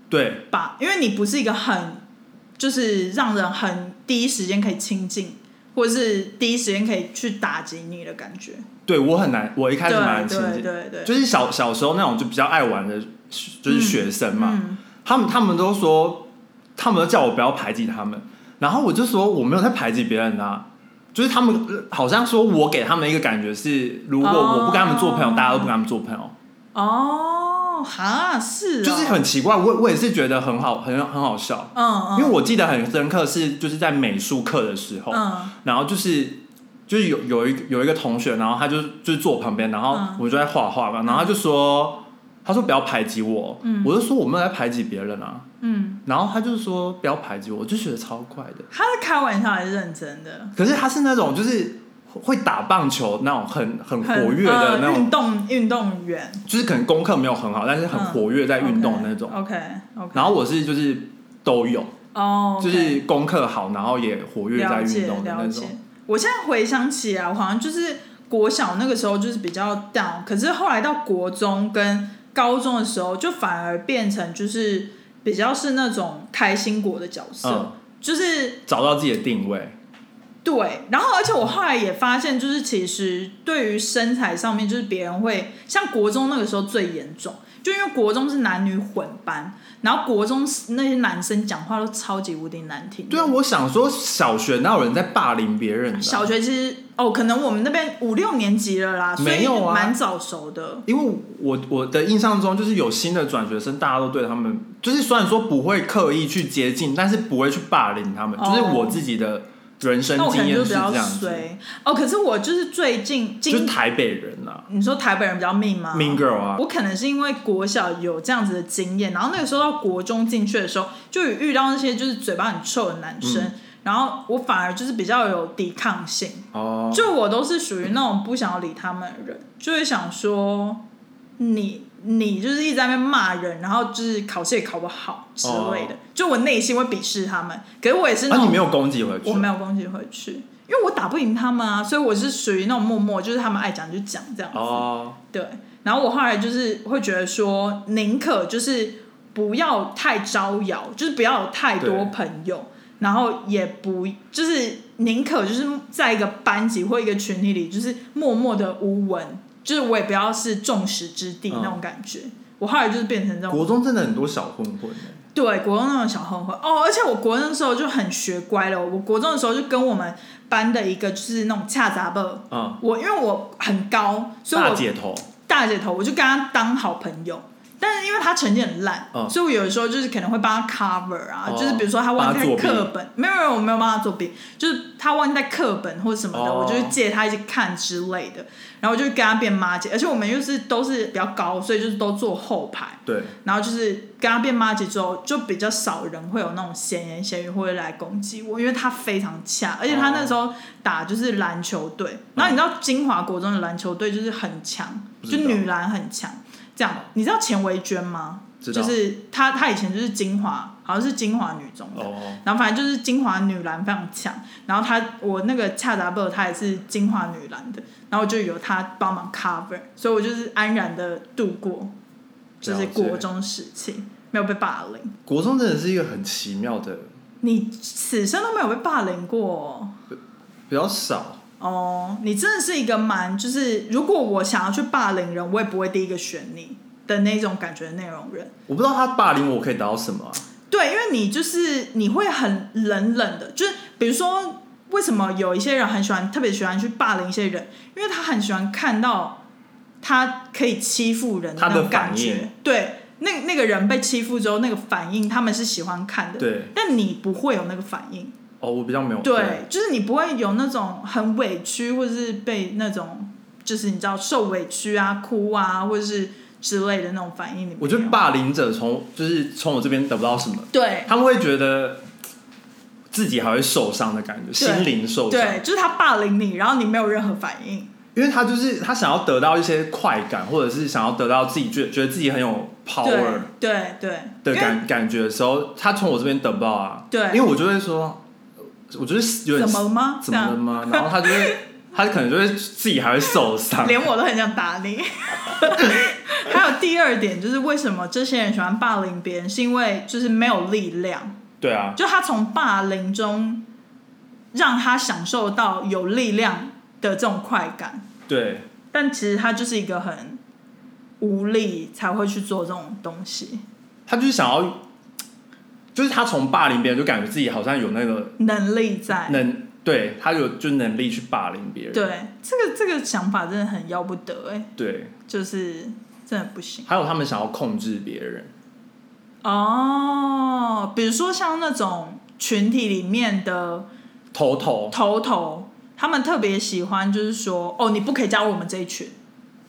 B: 对，
A: 吧，因为你不是一个很就是让人很第一时间可以亲近，或者是第一时间可以去打击你的感觉。
B: 对我很难，我一开始蛮亲近，
A: 对对对，
B: 就是小小时候那种就比较爱玩的，就是学生嘛，
A: 嗯，
B: 他们他们都说，他们都叫我不要排挤他们，然后我就说我没有在排挤别人啊，就是他们呃好像说我给他们一个感觉是，如果我不跟他们做朋友，
A: 哦
B: 大家都不跟他们做朋友，
A: 哦，哈，是哦，
B: 就是很奇怪，我我也是觉得很好，很很好笑，
A: 嗯嗯，
B: 因为我记得很深刻是就是在美术课的时候，
A: 嗯。
B: 然后就是。就是有有一有一个同学，然后他就就是坐我旁边，然后
A: 嗯。
B: 我就在画画嘛，然后他就说，他说不要排挤我，
A: 嗯
B: 我就说我没有在排挤别人啊，
A: 嗯，
B: 然后他就说不要排挤我，我就觉得超怪的。
A: 他是开玩笑还是认真的？
B: 可是他是那种就是会打棒球那种很很
A: 很
B: 活跃的那
A: 种、运
B: 种，
A: 动运动员，
B: 就是可能功课没有很好，但是很活跃在运动的那种。
A: OK OK，
B: 然后我是就是都有，
A: 哦，
B: 就是功课好，然后也活跃在运动的那种。。
A: 我现在回想起来，我好像就是国小那个时候就是比较 down，可是后来到国中跟高中的时候，就反而变成就是比较是那种开心果的角色，
B: 嗯，
A: 就是
B: 找到自己的定位。
A: 对，然后而且我后来也发现，就是其实对于身材上面，就是别人会像国中那个时候最严重，就因为国中是男女混班，然后国中那些男生讲话都超级无敌难听。
B: 对啊，，我想说小学哪有人在霸凌别人
A: 小学其实哦，可能我们那边五六年级了啦，所以
B: 没有啊
A: 蛮早熟的。
B: 因为我我的印象中，就是有新的转学生，大家都对他们，就是虽然说不会刻意去接近，但是不会去霸凌他们。
A: 哦
B: 就是我自己的人生
A: 那我可
B: 经验
A: 能就是比较
B: 这样子，
A: 衰哦，可是我就是最近今
B: 就是台北人啊。
A: 你说台北人比较命吗
B: ，Mean Girl 啊，
A: 我可能是因为国小有这样子的经验，然后那个时候到国中进去的时候，就有遇到那些就是嘴巴很臭的男生，
B: 嗯。
A: 然后我反而就是比较有抵抗性，
B: 哦，
A: 就我都是属于那种不想要理他们的人，就会想说你你就是一直在那边骂人，然后就是考试也考不好之类的，就我内心会鄙视他们，可是我也是那
B: 啊，
A: 种、
B: 你没有攻击回去，
A: 我没有攻击回去，因为我打不赢他们啊，所以我是属于那种默默，就是他们爱讲就讲这样子。
B: 哦，
A: 对，然后我后来就是会觉得说，宁可就是不要太招摇，就是不要有太多朋友，然后也不就是宁可就是在一个班级或一个群体里，就是默默的无闻，就是我也不要是众矢之的
B: 嗯
A: 那种感觉。我后来就是变成这种
B: 国中真的很多小混混欸
A: 对，国中那种小混混哦，而且我国中的时候就很学乖了。我国中的时候就跟我们班的一个就是那种恰杂伯，
B: 嗯，
A: 我因为我很高，所以我
B: 大姐头，
A: 大姐头，我就跟他当好朋友。但是因为他成绩很烂，
B: 嗯。
A: 所以我有的时候就是可能会帮他 cover 啊，
B: 哦。
A: 就是比如说他忘记带
B: 帮他作弊。
A: 课本，没有没有我没有帮他作弊，就是他忘记带课本或者什么的，
B: 哦。
A: 我就会借他一起看之类的，然后我就跟他变妈姐，而且我们又是都是比较高，所以就是都坐后排，
B: 对，
A: 然后就是跟他变妈姐之后，就比较少人会有那种闲言闲语会来攻击我，因为他非常恰，而且他那时候打就是篮球队，然后你知道金华国中的篮球队就是很强，
B: 不知道。
A: 就女篮很强。这样，你知道钱维娟吗？就是她，她以前就是金华，好像是金华女中然后反正就是金华女篮非常强，然后她我那个恰达贝尔她也是金华女篮的，然后我就由她帮忙 cover，所以我就是安然的度过，就是国中时期没有被霸凌。
B: 国中真的是一个很奇妙的，
A: 你此生都没有被霸凌过
B: 比较少，
A: 哦，你真的是一个蛮就是，如果我想要去霸凌人，我也不会第一个选你的那种感觉的内容人。
B: 我不知道他霸凌我可以得到什么啊、
A: 对，因为你就是你会很冷冷的，就是比如说，为什么有一些人很喜欢，特别喜欢去霸凌一些人，因为他很喜欢看到他可以欺负人
B: 他的
A: 那种感
B: 反应
A: 觉。对，那那个人被欺负之后，那个反应他们是喜欢看的。
B: 对，
A: 但你不会有那个反应，
B: 哦，我比较没有，
A: 对，就是你不会有那种很委屈，或者是被那种就是你知道受委屈啊、哭啊，或者是之类的那种反应，
B: 我觉得霸凌者从就是从我这边得不到什么，
A: 对。
B: 他们会觉得自己还会受伤的感觉，心灵受伤。
A: 对，就是他霸凌你，然后你没有任何反应，
B: 因为他就是他想要得到一些快感，或者是想要得到自己觉觉得自己很有 power
A: 对对。
B: 的感感觉的时候，他从我这边得不到啊。
A: 对。
B: 因为我就会说，我觉得有点
A: 怎么了吗？
B: 怎么了吗？然后他就会，<laughs> 他可能就会自己还会受伤。
A: 连我都很想打你。<laughs> 还有第二点就是为什么这些人喜欢霸凌别人，是因为就是没有力量，
B: 对啊，
A: 就他从霸凌中让他享受到有力量的这种快感，
B: 对，
A: 但其实他就是一个很无力才会去做这种东西，
B: 他就是想要，就是他从霸凌别人就感觉自己好像有那个
A: 能力在。
B: 能，对他有就能力去霸凌别人。
A: 对，这个这个想法真的很要不得哎、
B: 对，
A: 就是真的不行
B: 还有他们想要控制别人。
A: 哦。比如说像那种群体里面的
B: 头头，
A: 头头，他们特别喜欢，就是说，哦，你不可以加入我们这一群，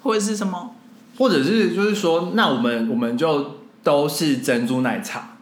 A: 或者是什么，
B: 或者是就是说，那我们我们就都是珍珠奶茶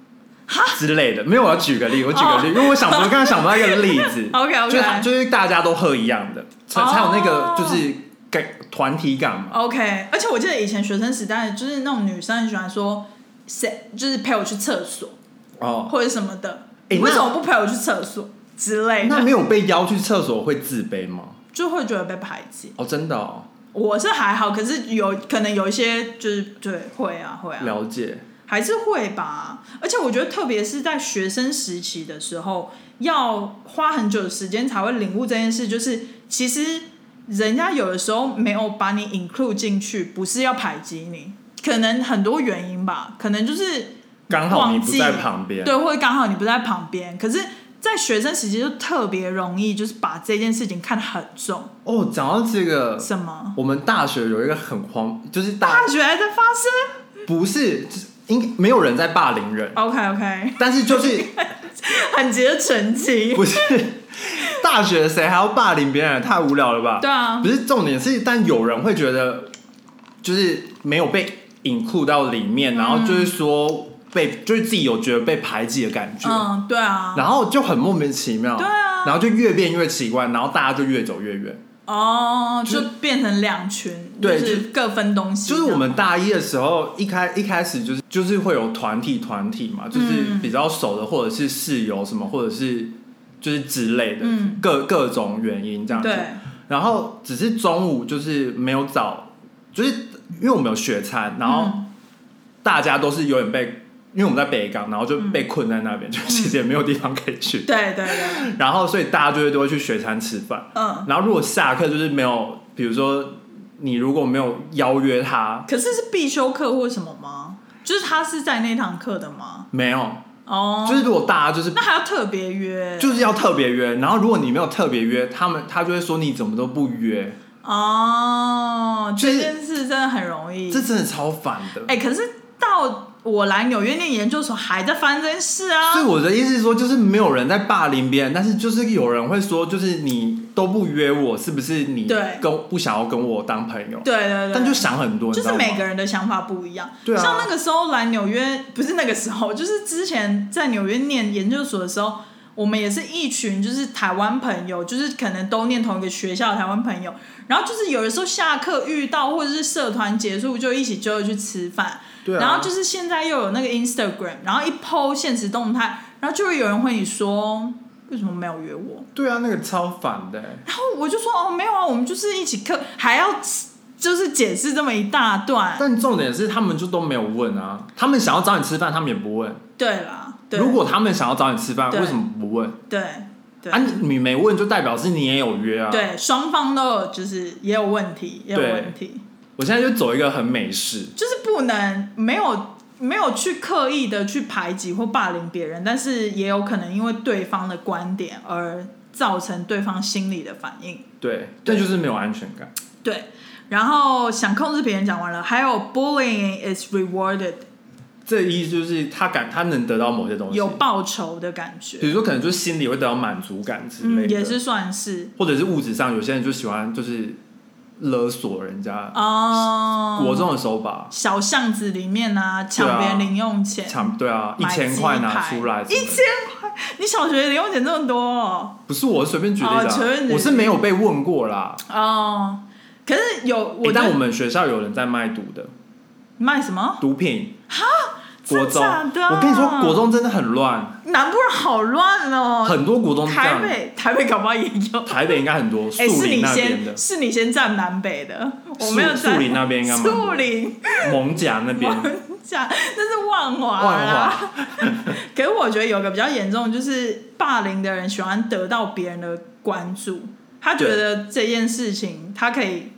B: 之类的。没有，我要举个例，我举个例，因为我想不，我刚才想不到一个例子 <laughs>
A: OK，OK
B: 就是就是大家都喝一样的，才才有那个
A: 哦
B: 就是感团体感嘛。
A: OK，而且我记得以前学生时代，就是那种女生很喜欢说，谁就是陪我去厕所
B: 哦，
A: 或者什么的，
B: 诶
A: 你为什么不陪我去厕所之类的，
B: 那没有被邀去厕所会自卑吗？
A: 就会觉得被排挤。
B: 哦，真的哦，
A: 我是还好，可是有可能有一些就是对会啊会啊，
B: 了解。
A: 还是会吧。而且我觉得，特别是在学生时期的时候，要花很久的时间才会领悟这件事。就是其实人家有的时候没有把你 include 进去，不是要排挤你，可能很多原因吧，可能就是
B: 刚好你不在旁边，
A: 对，或者刚好你不在旁边。可是，在学生时期就特别容易，就是把这件事情看得很重。
B: 哦，讲到这个，
A: 什么？
B: 我们大学有一个很荒，就是大
A: 大学还在发生
B: 不是应没有人在霸凌人
A: ，？OK OK，
B: 但是就是 <laughs>
A: 很值得澄清。<laughs>
B: 不是大学谁还要霸凌别人？太无聊了吧？
A: 对啊
B: 不，是重点是，但有人会觉得就是没有被引入到里面，然后就是说被就是自己有觉得被排挤的感觉，
A: 嗯，对啊，
B: 然后就很莫名其妙，
A: 对啊
B: 然后就越变越奇怪，然后大家就越走越远。
A: 哦，
B: 就
A: 就变成两群，
B: 对
A: 就是各分东西。
B: 就是我们大一的时候，一开一开始就是就是会有团体团体嘛，就是
A: 嗯
B: 比较熟的，或者是室友什么，或者是就是之类的，
A: 嗯
B: 各各种原因这样子。
A: 对，
B: 然后只是中午就是没有早，就是因为我们有学餐，然后
A: 嗯
B: 大家都是有点被，因为我们在北港，然后就被困在那边，就其实也没有地方可以去。
A: 对对对，
B: 然后所以大家就会都会去学餐吃饭。
A: 嗯，
B: 然后如果下课就是没有，比如说你如果没有邀约他，
A: 可是是必修课或什么吗？就是他是在那堂课的吗？
B: 没有，
A: 哦，
B: 就是如果大家就是
A: 那还要特别约，
B: 就是要特别约，然后如果你没有特别约，他们他就会说你怎么都不约，
A: 哦，
B: 就是
A: 这件事真的很容易。
B: 这真的超烦的。
A: 哎、可是到我来纽约念研究所还在发生这件事啊
B: 所以。我的意思是说，就是没有人在霸凌别人，但是就是有人会说，就是你都不约我，是不是你
A: 对
B: 跟不想要跟我当朋友？
A: 对对对，
B: 但就想很多，
A: 就是每个人的想法不一样。
B: 对啊
A: 像那个时候来纽约，不是那个时候，就是之前在纽约念研究所的时候，我们也是一群就是台湾朋友，就是可能都念同一个学校的台湾朋友。然后就是有的时候下课遇到，或者是社团结束就一起就会去吃饭。
B: 对啊。
A: 然后就是现在又有那个 Instagram，然后一 PO 现实动态，然后就会有人会你说为什么没有约我？
B: 对啊，那个超烦的。
A: 然后我就说哦没有啊，我们就是一起课，还要就是解释这么一大段。
B: 但重点是他们就都没有问啊，他们想要找你吃饭，他们也不问。
A: 对啦，对
B: 如果他们想要找你吃饭，
A: 对
B: 为什么不问？
A: 对对、
B: 啊，你你没问就代表是你也有约啊。。
A: 对，双方都有就是也有问题，也有
B: 对
A: 问题，
B: 我现在就走一个很美式，
A: 就是不能没有没有去刻意的去排挤或霸凌别人，但是也有可能因为对方的观点而造成对方心理的反应。
B: 对，这就是没有安全感。
A: 对，然后想控制别人讲完了，还有 bullying is rewarded，
B: 这意思就是他感他能得到某些东西，
A: 有报酬的感觉。
B: 比，如说可能就是心里会得到满足感之类
A: 也是算是，
B: 或者是物质上，有些人就喜欢就是勒索人家。
A: 哦，
B: 国中的手法，
A: 小巷子里面啊，抢别人零用钱，
B: 抢对啊，一千块拿出来
A: 一千块，你小学零用钱这么多哦？
B: 不是我随便举例的
A: 例
B: 啊，我是没有被问过啦。
A: 哦。可是有我
B: 但我们学校有人在卖毒的。
A: 卖什么？
B: 毒品，国中，我跟你说，国中真的很乱，
A: 南部人好乱哦，
B: 很多国中
A: 台。北台北搞不好也有。
B: 台北应该很多，
A: 哎、是你
B: 那边的。
A: 先，是你先站南北的，我
B: 树
A: 没有站
B: 树林那边应该蛮多。
A: 树林。
B: 蒙甲那边，
A: 讲那是万华
B: 万
A: 啦。
B: 华，<laughs>
A: 可是我觉得有个比较严重，就是霸凌的人喜欢得到别人的关注，他觉得这件事情他可以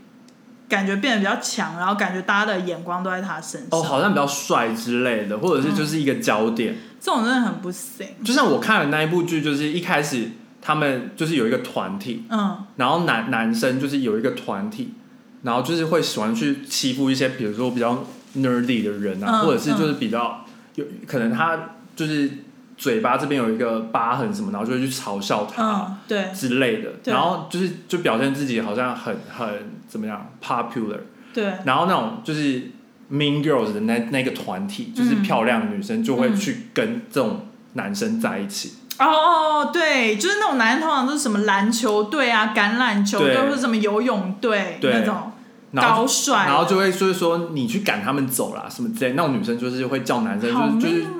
A: 感觉变得比较强，然后感觉大家的眼光都在他身上。
B: 哦，好像比较帅之类的，或者是就是一个焦点。
A: 这种真的很不行。
B: 就像我看的那一部剧，就是一开始他们就是有一个团体，
A: 嗯
B: 然后男男生就是有一个团体，然后就是会喜欢去欺负一些，比如说比较 nerdy 的人啊，
A: 嗯
B: 或者是就是比较有可能他就是嘴巴这边有一个疤痕什么，然后就会去嘲笑他。
A: 嗯，对。
B: 之类的，然后就是就表现自己好像很很怎么样 popular，
A: 对，
B: 然后那种就是 Mean Girls 的那那个团体，就是
A: 嗯。
B: 漂亮女生就会去跟这种男生在一起，
A: 哦，对，就是那种男人通常都是什么篮球队啊、橄榄球队
B: 对
A: 或者什么游泳队
B: 对
A: 那种高帅，
B: 然后就会就是说你去赶他们走啦什么之类，那种女生就是会叫男生就是就是，
A: 命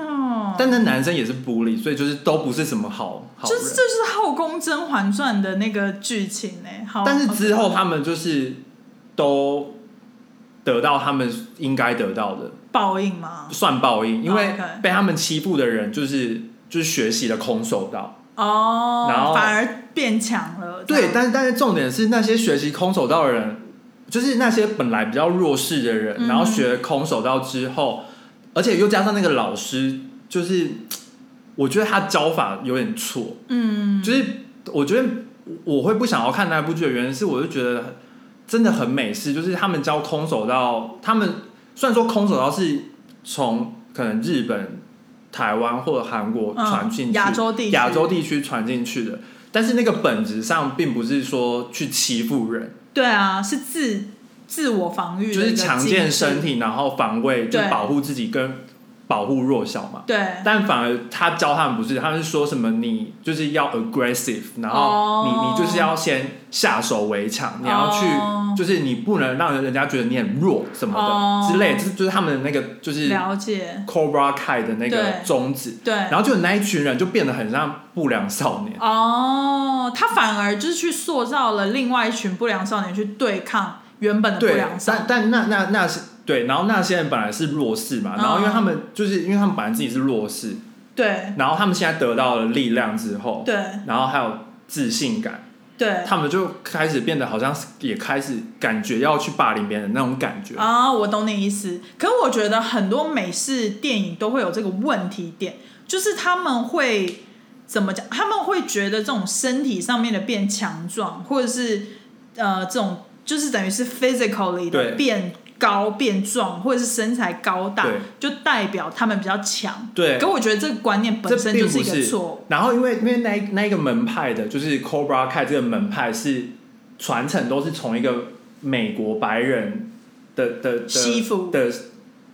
A: 哦。
B: 但那男生也是 bully，所以就是都不是什么好好人。
A: 就是这就是后宫《甄嬛传》的那个剧情哎，好。
B: 但是之后他们就是都得到他们应该得到的。
A: 报应吗？
B: 算报应，因为被他们欺负的人就是就是学习了空手道。
A: 哦，
B: 然后
A: 反而变强了。
B: 对，但是但是重点是那些学习空手道的人，就是那些本来比较弱势的人，
A: 嗯
B: 然后学空手道之后，而且又加上那个老师，就是我觉得他教法有点错，
A: 嗯，
B: 就是我觉得我会不想要看那部剧的原因是，我就觉得真的很美式，就是他们教空手道，他们虽然说空手道是从可能日本、台湾或者韩国
A: 嗯
B: 传进去，
A: 亚洲地区
B: 亚洲地区传进去的，但是那个本质上并不是说去欺负人，
A: 对啊，是自自我防御
B: 就是强健身。体，然后防卫，就
A: 对
B: 保护自己跟保护弱小嘛。
A: 对，
B: 但反而他教他们不是，他们是说什么你就是要 aggressive，然后你、
A: 哦
B: 你就是要先下手为强，你要去、
A: 哦
B: 就是你不能让人家觉得你很弱什么的、
A: 哦
B: 之类，这就是他们的那个就是
A: 了解。
B: Cobra Kai 的那个宗旨。
A: 对，
B: 然后就那一群人就变得很像不良少年，
A: 哦，他反而就是去塑造了另外一群不良少年去对抗原本的不良，少年。
B: 但但那那那是对，然后那些人本来是弱势嘛，然后因为他们就是因为他们本来自己是弱势，
A: 对
B: 然后他们现在得到了力量之后，
A: 对
B: 然后还有自信感，
A: 对
B: 他们就开始变得好像是也开始感觉要去霸凌别人的那种感觉。
A: 啊，我懂你意思。可是我觉得很多美式电影都会有这个问题点，就是他们会怎么讲？他们会觉得这种身体上面的变强壮，或者是呃这种就是等于是 physically 的
B: 对
A: 变高变壮，或者是身材高大，就代表他们比较强。
B: 对。
A: 可，我觉得这个观念本身就是一个错。误。
B: 然后因为因为那那一个门派的，就是 Cobra Kai 这个门派是传承都是从一个美国白人的的的
A: 西服
B: 的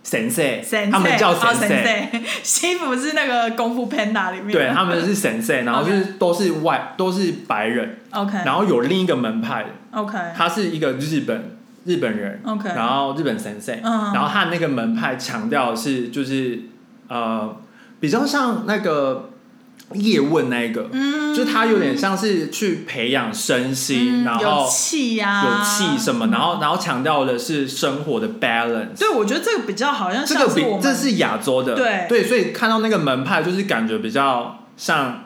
B: 神社，
A: 神
B: 他们叫
A: 哦
B: 神社。
A: 神西服 <laughs> 是那个功夫 panda 里面。
B: 对，他们是神社，<laughs> 然后就是都是外都是白人
A: ，OK。
B: 然后有另一个门派
A: ，OK。
B: 他是一个日本日本人
A: ，OK。
B: 然后日本神社，
A: 嗯。
B: 然后他那个门派强调的是就是呃比较像那个叶问那一个，
A: 嗯。
B: 就他有点像是去培养身心，
A: 嗯
B: 然后
A: 气呀、
B: 有气什么，然后然后强调的是生活的 balance。
A: 对，我觉得这个比较好像
B: 这个比这是亚洲的，
A: 对。
B: 对，所以看到那个门派就是感觉比较像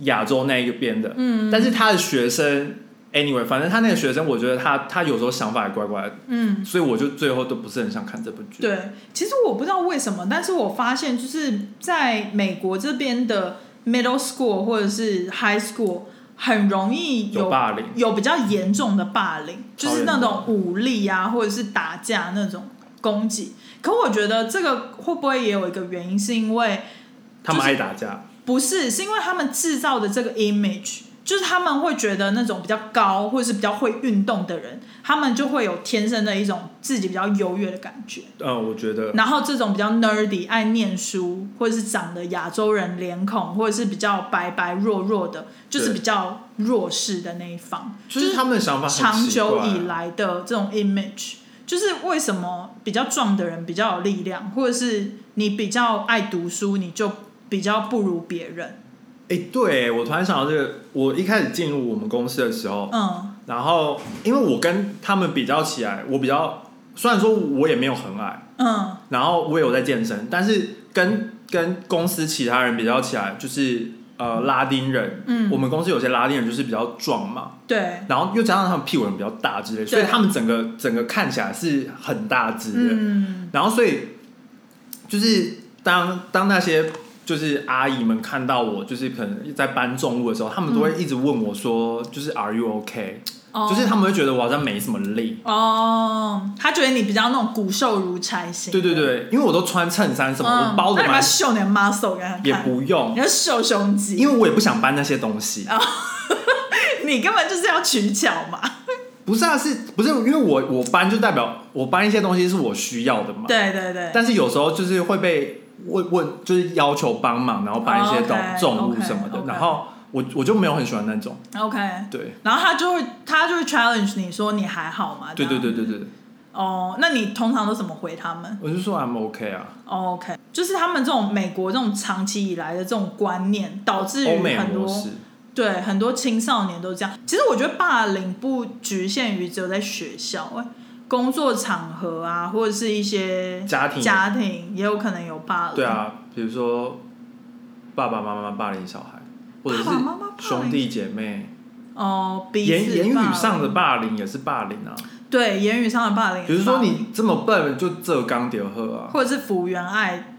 B: 亚洲那一个边的，
A: 嗯。
B: 但是他的学生，anyway，反正他那个学生，我觉得他他有时候想法也怪怪的，
A: 嗯，
B: 所以我就最后都不是很想看这部剧。
A: 对，其实我不知道为什么，但是我发现就是在美国这边的 middle school 或者是 high school 很容易有
B: 有霸凌，
A: 有比较严重的霸凌，就是那种武力啊，或者是打架那种攻击。可我觉得这个会不会也有一个原因，是因为
B: 他们爱打架，
A: 不是，是因为他们制造的这个 image，就就是他们会觉得那种比较高或者是比较会运动的人，他们就会有天生的一种自己比较优越的感觉。
B: 嗯，我觉得
A: 然后这种比较 nerdy 爱念书，或者是长得亚洲人脸孔，或者是比较白白弱弱的，就是比较弱势的那一方，
B: 就是他们的想法很
A: 长久以来的这种 image，就是为什么比较壮的人比较有力量，或者是你比较爱读书，你就比较不如别人。
B: 哎、对我突然想到这个，我一开始进入我们公司的时候，
A: 嗯
B: 然后因为我跟他们比较起来，我比较虽然说我也没有很矮，
A: 嗯
B: 然后我也有在健身，但是跟跟公司其他人比较起来，就是呃拉丁人，
A: 嗯。
B: 我们公司有些拉丁人就是比较壮嘛，
A: 对，
B: 然后又加上他们屁股人比较大之类，所以他们整个整个看起来是很大只的，
A: 嗯。
B: 然后所以就是当当那些就是阿姨们看到我，就是可能在搬重物的时候，他们都会一直问我说，就是 Are you OK？、
A: 哦
B: 就是他们会觉得我好像没什么力。
A: 哦，他觉得你比较那种骨瘦如柴型。
B: 对对对，因为我都穿衬衫什么，
A: 嗯，
B: 我包的蛮
A: 那你要秀你的 muscle 给他看？
B: 也不用
A: 你，要秀胸肌，
B: 因为我也不想搬那些东西。<laughs>
A: 你根本就是要取巧嘛。
B: 不是啊，是不是因为我我搬就代表我搬一些东西是我需要的嘛？
A: 对对对，
B: 但是有时候就是会被问问，就是要求帮忙，然后搬一些重、重物什么的然后我我就没有很喜欢那种。
A: OK，
B: 对，
A: 然后他就会他就会 challenge 你说你还好吗？
B: 对对对对对，
A: 哦，那你通常都怎么回他们、
B: 我就说 I'm OK 啊。
A: 哦、？OK，就是他们这种美国这种长期以来的这种观念，导致于很多对很多青少年都这样。其实我觉得霸凌不局限于只有在学校，哎，工作场合啊，或者是一些
B: 家庭。
A: 家庭也有可能有霸凌。
B: 对，啊，比如说爸爸妈妈霸凌小孩，或者是
A: 爸爸妈
B: 兄弟姐妹，
A: 哦，
B: 言言语上的霸凌也是霸凌啊。
A: 对言语上的霸凌，
B: 比如说你这么笨，就这刚丢喝啊，
A: 或者是福原爱，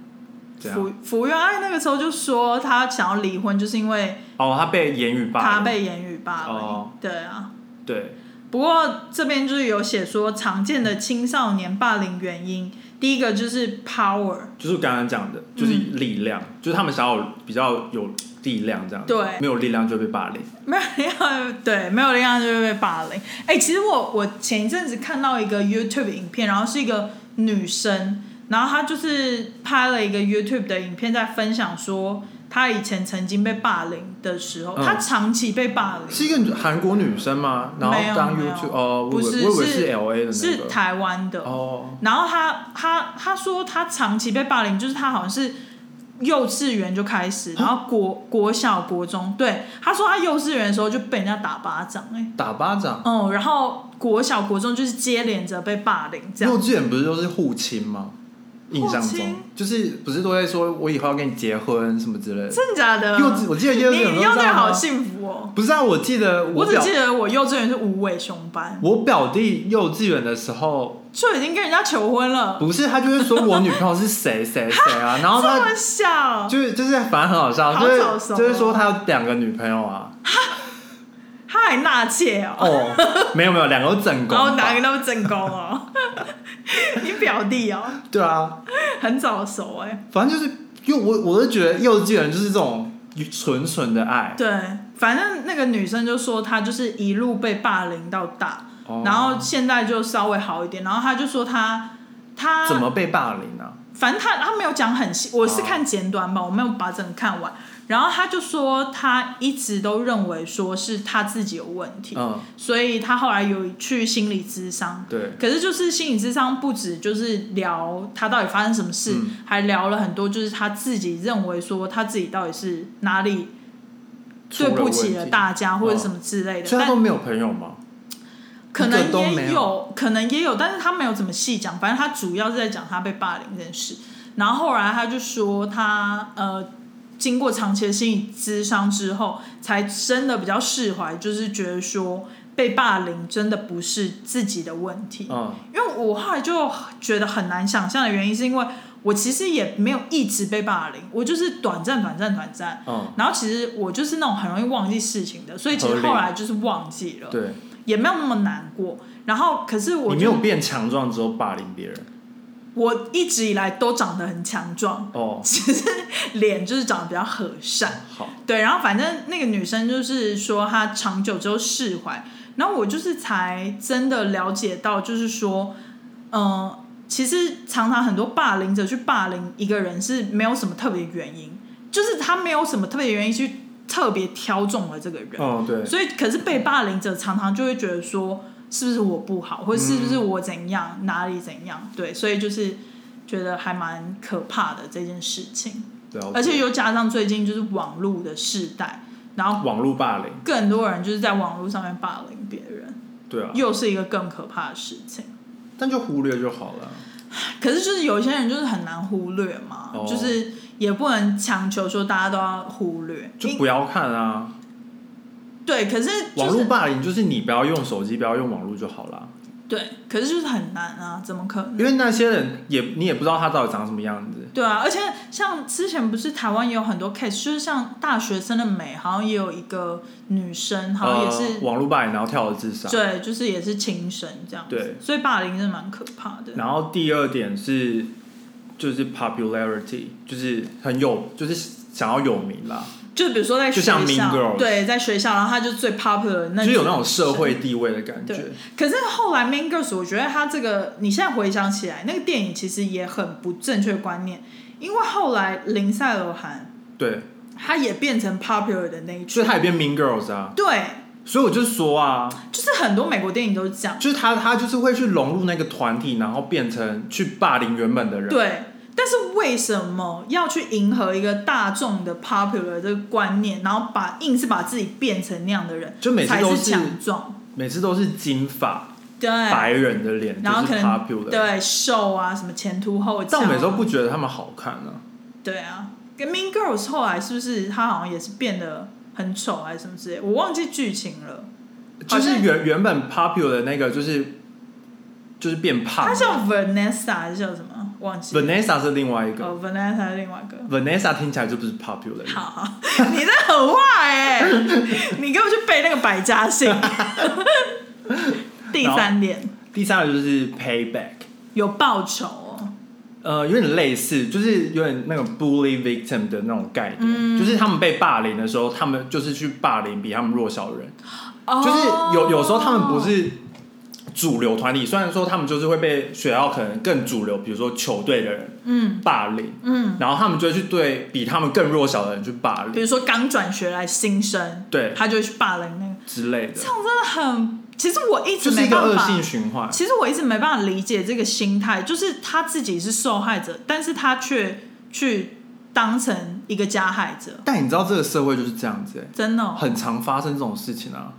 A: 福福原爱那个时候就说他想要离婚，就是因为
B: 哦，他被言语霸凌，
A: 她被言语霸凌。
B: 哦。
A: 对啊，
B: 对，
A: 不过这边就是有写说常见的青少年霸凌原因，第一个就是 power，
B: 就是刚刚讲的，就是力量，就是他们想要比较有力量这样，
A: 对
B: 没有力量就被霸凌。
A: 没有力量，对，没有力量就会被霸凌。哎、其实我我前一阵子看到一个 YouTube 影片，然后是一个女生，然后她就是拍了一个 YouTube 的影片，在分享说她以前曾经被霸凌的时候，
B: 嗯
A: 她长期被霸凌，
B: 是一个韩国女生吗？然后当
A: 没有没有
B: YouTube 哦，我
A: 不是
B: 以为我以为
A: 是
B: L A 的那
A: 是
B: 个
A: 台湾的。
B: 哦，
A: 然后她她她说她长期被霸凌，就是她好像是幼稚园就开始，然后国国小国中，对，他说他幼稚园的时候就被人家打巴掌、哎。
B: 打巴掌。
A: 哦，然后国小、国中就是接连着被霸凌这样。
B: 幼稚园不是都是互亲吗？印象中就是不是都在说我以后要跟你结婚什么之类的。
A: 真的假的？
B: 幼稚，我记得幼稚园
A: 你幼稚？好幸福哦！
B: 不是啊，我记得
A: 我只记得我幼稚园是无尾熊班，
B: 我表弟幼稚园的时候，
A: 就已经跟人家求婚了，
B: 不是他就是说我女朋友是谁谁 <laughs> 谁啊，然后他
A: 这么小，
B: 就是就是反正很好笑，
A: 好
B: 就是就是说他有两个女朋友啊。<laughs>
A: 他还纳妾哦，
B: 哦，没有没有，两个都正宫吧。
A: 然后哪个都正宫哦。<laughs> 你表弟哦，
B: 对啊，
A: 很早熟哎。
B: 反正就是，因为我我是觉得幼稚园就是这种纯纯的爱。
A: 对，反正那个女生就说她就是一路被霸凌到大，
B: 哦
A: 然后现在就稍微好一点，然后她就说她她
B: 怎么被霸凌啊？
A: 反正他他没有讲很细，我是看简短吧，我没有把整个看完。然后他就说他一直都认为说是他自己有问题，
B: 嗯，
A: 所以他后来有去心理咨商。
B: 对，
A: 可是就是心理咨商不止就是聊他到底发生什么事，
B: 嗯
A: 还聊了很多就是他自己认为说他自己到底是哪里对不起了大家或者什么之类的，但
B: 所以他都没有朋友吗？
A: 可能也有，可能也有，但是他没有怎么细讲。反正他主要是在讲他被霸凌这件事。然后后来他就说他呃，经过长期的心理咨商之后，才真的比较释怀，就是觉得说被霸凌真的不是自己的问题。
B: 嗯，
A: 因为我后来就觉得很难想象的原因，是因为我其实也没有一直被霸凌，我就是短暂、短暂、短暂。
B: 嗯，
A: 然后其实我就是那种很容易忘记事情的，所以其实后来就是忘记了。
B: 对，
A: 也没有那么难过。然后，可是我
B: 你没有变强壮之后霸凌别人，
A: 我一直以来都长得很强壮，
B: 哦，
A: 只是脸就是长得比较和善。
B: 好，
A: 对，然后反正那个女生就是说她长久之后释怀，然后我就是才真的了解到，就是说，嗯、其实常常很多霸凌者去霸凌一个人是没有什么特别原因，就是他没有什么特别原因去特别挑中了这个人，
B: 哦，对，
A: 所以可是被霸凌者常常就会觉得说，是不是我不好，或者是不是我怎样，哪里怎样，对，所以就是觉得还蛮可怕的这件事情。而且又加上最近就是网络的世代，然后
B: 网络霸凌，
A: 更多人就是在网络上面霸凌别人，
B: 对啊，
A: 又是一个更可怕的事情。
B: 但就忽略就好了。
A: 可是就是有些人就是很难忽略嘛，
B: 哦
A: 就是也不能强求说大家都要忽略，
B: 就不要看啊！
A: 对，可是
B: 网络霸凌就是你不要用手机，不要用网络就好了。
A: 对，可是就是很难啊，怎么可能？
B: 因为那些人也你也不知道他到底长什么样子。
A: 对啊，而且像之前不是台湾也有很多 case，就是像大学生的美，好像也有一个女生，好像也是、
B: 呃、网络霸凌，然后跳楼自杀。
A: 对，就是也是轻生这样子。
B: 对，
A: 所以霸凌是蛮可怕的。
B: 然后第二点是就是 popularity，就是很有，就是想要有名啦，
A: 就比如说在学校对，在学校，然后他就最 popular 的那
B: 就有那种
A: 种
B: 社会地位的感觉
A: 对。可是后来 Mean Girls，我觉得他这个，你现在回想起来，那个电影其实也很不正确观念，因为后来林赛罗韩
B: 对，
A: 他也变成 popular 的那一群，
B: 所以他也变 Mean Girls 啊。
A: 对，
B: 所以我就说啊，
A: 就是很多美国电影都是这样，
B: 就是他他就是会去融入那个团体，然后变成去霸凌原本的人。
A: 对。但是为什么要去迎合一个大众的 popular 这个观念，然后把硬是把自己变成那样的人，
B: 就每次都是
A: 强壮，
B: 每次都是金发
A: 对，
B: 白人的脸，
A: 然后可能
B: popular。
A: 对瘦啊，什么前凸后翘啊，
B: 但我每次都不觉得他们好看啊。
A: 对啊，跟 Mean Girls 后来是不是他好像也是变得很丑还是什么之类？我忘记剧情了。
B: 就是原原本 popular 的那个，就是就是变胖了。
A: 他叫 Vanessa 还是叫什么？忘记。了。
B: Vanessa 是另外一个、
A: 哦，Vanessa 是另外一个。
B: Vanessa 听起来就不是 popular。
A: 好好，<laughs> 你这很坏哎、<laughs> 你给我去背那个百家姓。<laughs> 第三点。
B: 第三个就是 payback，
A: 有报酬哦，
B: 呃，有点类似，就是有点那个 bully victim 的那种概念，
A: 嗯。
B: 就是他们被霸凌的时候，他们就是去霸凌比他们弱小的人，
A: 哦。
B: 就是有有时候他们不是主流团体，虽然说他们就是会被学校可能更主流，比如说球队的人
A: 嗯。
B: 霸凌，
A: 嗯，
B: 然后他们就会去对比他们更弱小的人去霸凌，
A: 比如说刚转学来新生，
B: 对。
A: 他就会去霸凌那个，
B: 之类的。
A: 这，种真的很，其实我一直
B: 就是一个恶
A: 没办法。
B: 性循环。
A: 其实我一直没办法理解这个心态，就是他自己是受害者，但是他却去当成一个加害者，
B: 但你知道这个社会就是这样子、欸，
A: 真的哦、
B: 很常发生这种事情啊。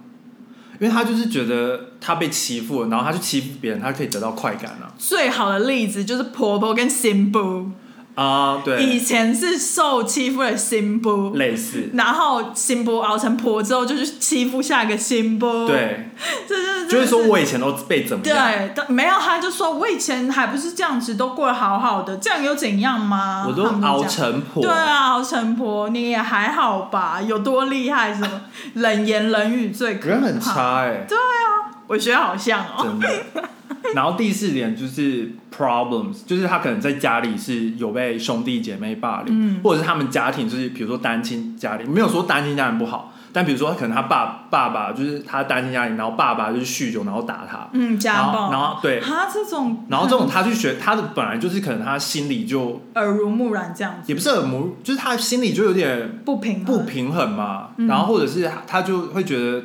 B: 因为他就是觉得他被欺负，然后他去欺负别人，他可以得到快感啊。
A: 最好的例子就是婆婆跟新妇，
B: 啊，
A: 以
B: 对，
A: 前是受欺负的新布，
B: 类似，
A: 然后新布熬成婆之后就是欺负下一个新布，，
B: 对，
A: 这就是
B: 就是说我以前都被怎么样，
A: 对，但没有他就说我以前还不是这样子，都过得好好的，这样又怎样吗？
B: 我都熬成婆，
A: 对啊，熬成婆你也还好吧？有多厉害？什么冷言冷语最可怕？
B: 人很差哎、对啊
A: 我觉得好像哦。
B: 真的。<laughs> 然后第四点就是 problems，就是他可能在家里是有被兄弟姐妹霸凌，
A: 嗯。
B: 或者是他们家庭就是比如说单亲家庭，没有说单亲家庭不好，但比如说可能他爸爸爸就是他单亲家庭，然后爸爸就是酗酒，然后打他，
A: 嗯，家暴，
B: 然后对，
A: 他这种，
B: 然后这种他去学，他的本来就是可能他心里就
A: 耳濡目染这样子，
B: 也不是耳目，就是他心里就有点
A: 不平衡。
B: 不平衡嘛，
A: 嗯。
B: 然后或者是他他就会觉得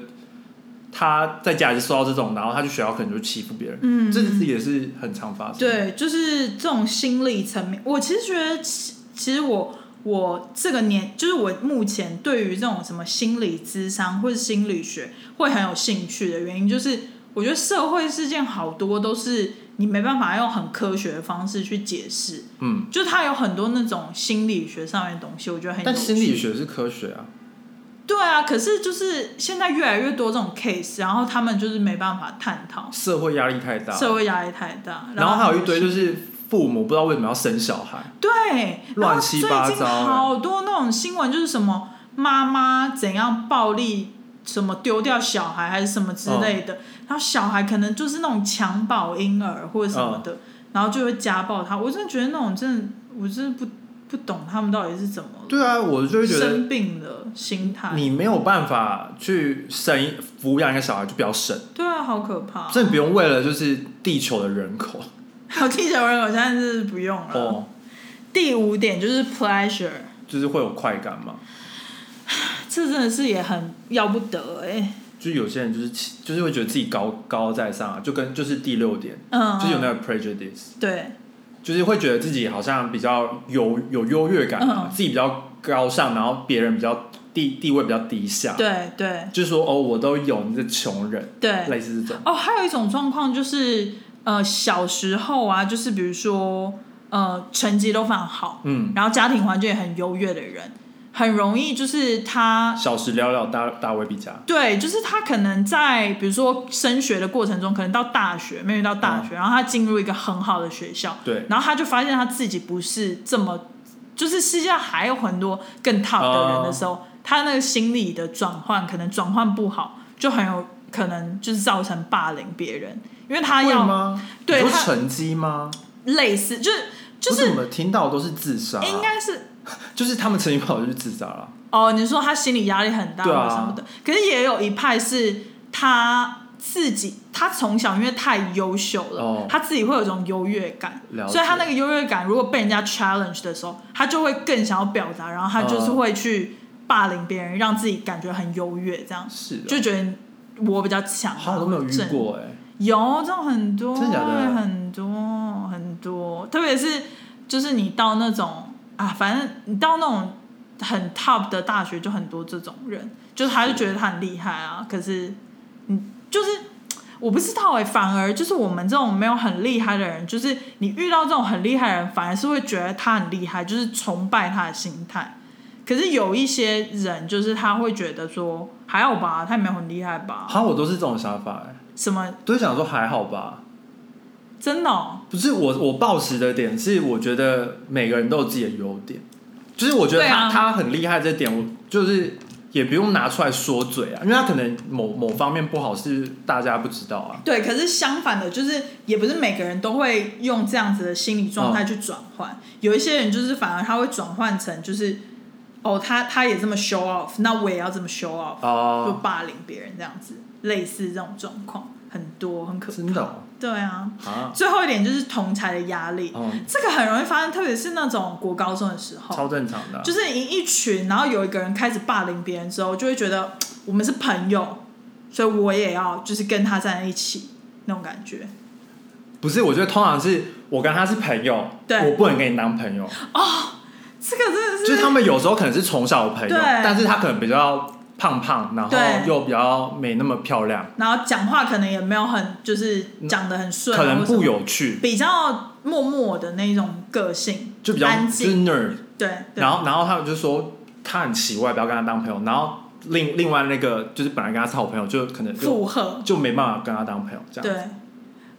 B: 他在家里受到这种，然后他去学校可能就欺负别人，
A: 嗯，
B: 这也是很常发生。，
A: 对，就是这种心理层面，我其实觉得其，其实我我这个年，就是我目前对于这种什么心理咨商或者心理学会很有兴趣的原因，就是我觉得社会事件好多都是你没办法用很科学的方式去解释，
B: 嗯，
A: 就它有很多那种心理学上面的东西，我觉得很有
B: 但心理
A: 趣
B: 学是科学啊，
A: 对啊，可是就是现在越来越多这种 case，然后他们就是没办法探讨，
B: 社会压力太大，
A: 社会压力太大，
B: 然后还有一堆
A: 就
B: 就是父母不知道为什么要生小孩，
A: 对，
B: 乱七八糟。
A: 最近好多那种新闻，就是什么妈妈怎样暴力，什么丢掉小孩还是什么之类的，然后小孩可能就是那种襁褓婴儿或者什么的，然后就会家暴他。我真的觉得那种真的，我真的不不懂他们到底是怎么
B: 对啊，我就会觉得
A: 生病的心态。
B: 你没有办法去生一抚养一个小孩，就不要生，
A: 对啊，好可怕。
B: 真的不用为了就是地球的人口 <laughs>
A: 好，地球人口现在是不用了。
B: 哦，
A: 第五点就是 pleasure，
B: 就是会有快感嘛。<sighs>
A: 这真的是也很要不得哎、
B: 就有些人就是就是会觉得自己高高在上啊，就跟就是第六点，
A: 嗯，
B: 就是有那个 prejudice，
A: 对
B: 就是会觉得自己好像比较有有优越感，
A: 嗯
B: 自己比较高尚，然后别人比较地地位比较低下，
A: 对对
B: 就是说哦我都有，你是穷人，
A: 对。
B: 类似这种。
A: 哦，还有一种状况就是，呃，小时候啊，就是比如说，呃，成绩都非常好，
B: 嗯，
A: 然后家庭环境也很优越的人，很容易就是他
B: 小时了了，大大未必佳。
A: 对，就是他可能在比如说升学的过程中，可能到大学，没有到大学，然后他进入一个很好的学校，
B: 对，
A: 然后他就发现他自己不是这么，就是世界上还有很多更 top 的人的时候，他那个心理的转换可能转换不好，就很有可能就是造成霸凌别人，因为他要
B: 会吗？
A: 对他
B: 成绩吗？
A: 类似，就是就是
B: 我怎么听到都是自杀啊、
A: 应该是 <laughs>
B: 就是他们成绩不好就去自杀了。
A: 哦，你说他心理压力很大
B: 对啊。
A: 什么的，可是也有一派是他自己，他从小因为太优秀了，
B: 哦。
A: 他自己会有一种优越感，
B: 了解。
A: 所以他那个优越感如果被人家 challenge 的时候，他就会更想要表达，然后他就是
B: 嗯
A: 会去霸凌别人，让自己感觉很优越，这样。
B: 是的，
A: 就觉得我比较强啊，
B: 好像都没有遇
A: 正。
B: 过哎、
A: 有这种很多，
B: 真的假的？
A: 很多很多，特别是就是你到那种啊，反正你到那种很 top 的大学，就很多这种人，就是他就觉得他很厉害啊，可是你就是我不知道哎、反而就是我们这种没有很厉害的人，就是你遇到这种很厉害的人，反而是会觉得他很厉害，就是崇拜他的心态。可是有一些人，就是他会觉得说还好吧，他也没有很厉害吧，
B: 好像我都是这种想法哎、
A: 什么
B: 都是想说还好吧。
A: 真的、哦。
B: 不是我，我抱持的点是，我觉得每个人都有自己的优点，就是我觉得他、
A: 啊
B: 他很厉害这点，我就是也不用拿出来说嘴啊，因为他可能某某方面不好是大家不知道啊。
A: 对，可是相反的，就是也不是每个人都会用这样子的心理状态去转换。有一些人就是反而他会转换成就是，哦，他他也这么 show off，那我也要这么 show off，、就
B: 哦、
A: 霸凌别人这样子，类似这种状况很多，很可怕。
B: 真的哦
A: 对啊，
B: 啊，
A: 最后一点就是同才的压力，
B: 嗯，
A: 这个很容易发生，特别是那种国高中的时候，
B: 超正常的。啊、
A: 就是一一群，然后有一个人开始霸凌别人之后，就会觉得 <tsk> 我们是朋友，所以我也要就是跟他站在一起那种感觉。
B: 不是，我觉得通常是我跟他是朋友，
A: 对。
B: 我不能跟你当朋友。
A: 哦，这个真的是，
B: 就是他们有时候可能是从小的朋友，但是他可能比较胖胖，然后又比较没那么漂亮，
A: 然后讲话可能也没有很就是讲的很顺啊，
B: 可能不有趣，
A: 比较默默的那种个性，
B: 就比较
A: 安
B: 就是
A: 静
B: ，nerd。
A: 对，对
B: 然后然后他们就说他很奇怪，不要跟他当朋友。然后另另外那个就是本来跟他是好朋友，就可能
A: 附和，
B: 就没办法跟他当朋友这样。
A: 对。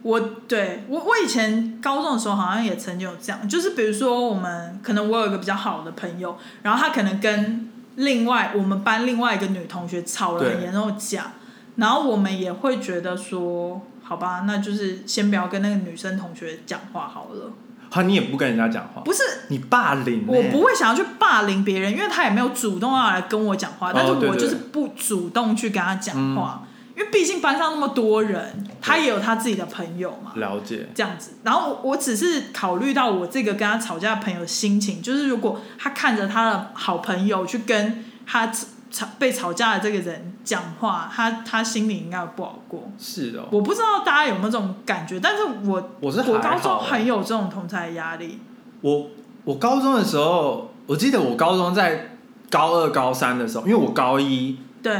A: 我对我我以前高中的时候好像也曾经有这样，就是比如说我们可能我有一个比较好的朋友，然后他可能跟另外我们班另外一个女同学吵了很
B: 对。
A: 严重的架，然后我们也会觉得说，好吧，那就是先不要跟那个女生同学讲话好了。
B: 好，你也不跟人家讲话，
A: 不是，
B: 你霸凌、欸，
A: 我不会想要去霸凌别人，因为他也没有主动要来跟我讲话，但是我就是不主动去跟他讲话，因为毕竟班上那么多人，他也有他自己的朋友嘛。
B: 了解。
A: 这样子，然后我我只是考虑到我这个跟他吵架的朋友的心情，就是如果他看着他的好朋友去跟他吵吵被吵架的这个人讲话，他他心里应该不好过。
B: 是的哦、
A: 我不知道大家有没有这种感觉，但是我
B: 我是
A: 我高中很有这种同才的压力。
B: 我我高中的时候，我记得我高中在高二、高三的时候，因为我高一
A: 对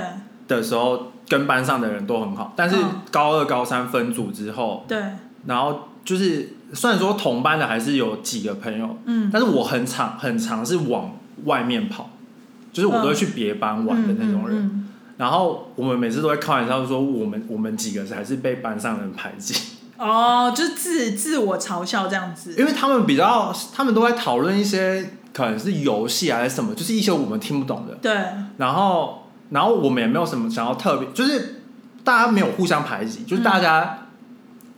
B: 的时候跟班上的人都很好，但是
A: 嗯。
B: 高二、高三分组之后，
A: 对，
B: 然后就是虽然说同班的还是有几个朋友，
A: 嗯，
B: 但是我很常很常是往外面跑，就是我都会去别班玩的那种人。
A: 嗯嗯
B: 然后我们每次都会开玩笑说，我们我们几个还是被班上人排挤，
A: 嗯 <laughs> 哦，就是自自我嘲笑这样子。
B: 因为他们比较，他们都在讨论一些可能是游戏还是什么，就是一些我们听不懂的。
A: 对，
B: 然后，然后我们也没有什么想要特别，就是大家没有互相排挤，就是大家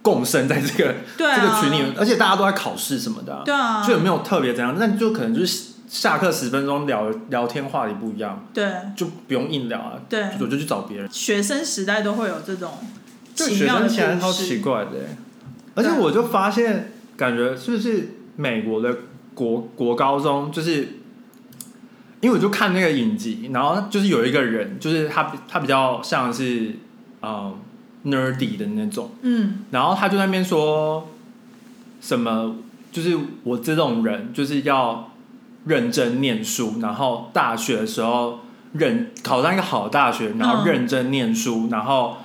B: 共生在这个、这个群里面，而且大家都在考试什么的、
A: 对啊，
B: 就也没有特别怎样，那就可能就是下课十分钟聊聊天话题不一样，
A: 对
B: 就不用硬聊啊，
A: 对，
B: 我就去找别人。
A: 学生时代都会有这种
B: 就学
A: 奇妙的
B: 生起来超。奇怪的欸，而且我就发现，感觉是不是美国的国国高中就是。因为我就看那个影集，然后就是有一个人，就是他他比较像是嗯 nerdy 的那种，
A: 嗯。
B: 然后他就在那边说什么，就是我这种人就是要认真念书，然后大学的时候认考上一个好大学，然后
A: 嗯
B: 认真念书，然后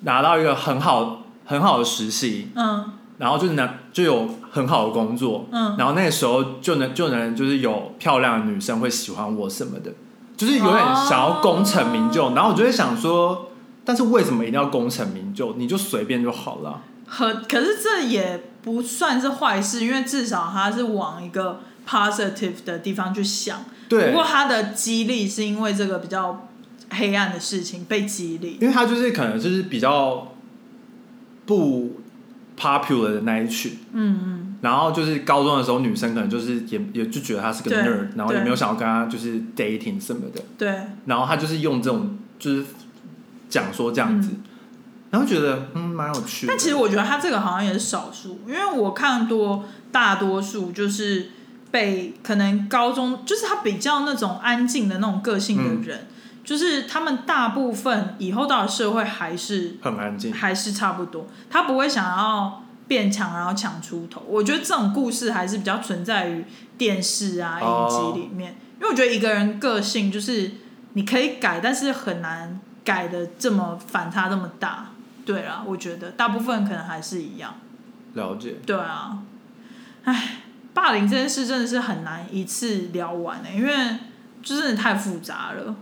B: 拿到一个很好很好的实习，
A: 嗯。
B: 然后就拿就有很好的工作，
A: 嗯，
B: 然后那个时候就能就能就是有漂亮的女生会喜欢我什么的，就是有点想要功成名就，
A: 哦
B: 然后我就会想说，但是为什么一定要功成名就？你就随便就好了。
A: 和可是这也不算是坏事，因为至少他是往一个 positive 的地方去想。
B: 对
A: 不，过他的激励是因为这个比较黑暗的事情被激励。
B: 因为他就是可能就是比较不 popular 的那一群，
A: 嗯嗯，
B: 然后就是高中的时候，女生可能就是也也就觉得他是个 nerd，然后也没有想要跟他就是 dating 什么的，
A: 对，
B: 然后他就是用这种就是讲说这样子，然后觉得嗯蛮有趣的。
A: 但其实我觉得他这个好像也是少数，因为我看多大多数就是被可能高中就是他比较那种安静的那种个性的人，就是他们大部分以后到了社会还是
B: 很安静，
A: 还是差不多，他不会想要变强，然后抢出头。我觉得这种故事还是比较存在于电视啊、
B: 哦
A: 影集里面，因为我觉得一个人个性就是你可以改，但是很难改的这么反差这么大。对啦，我觉得大部分可能还是一样。
B: 了解。
A: 对啊，唉，霸凌这件事真的是很难一次聊完的、因为就真的太复杂了，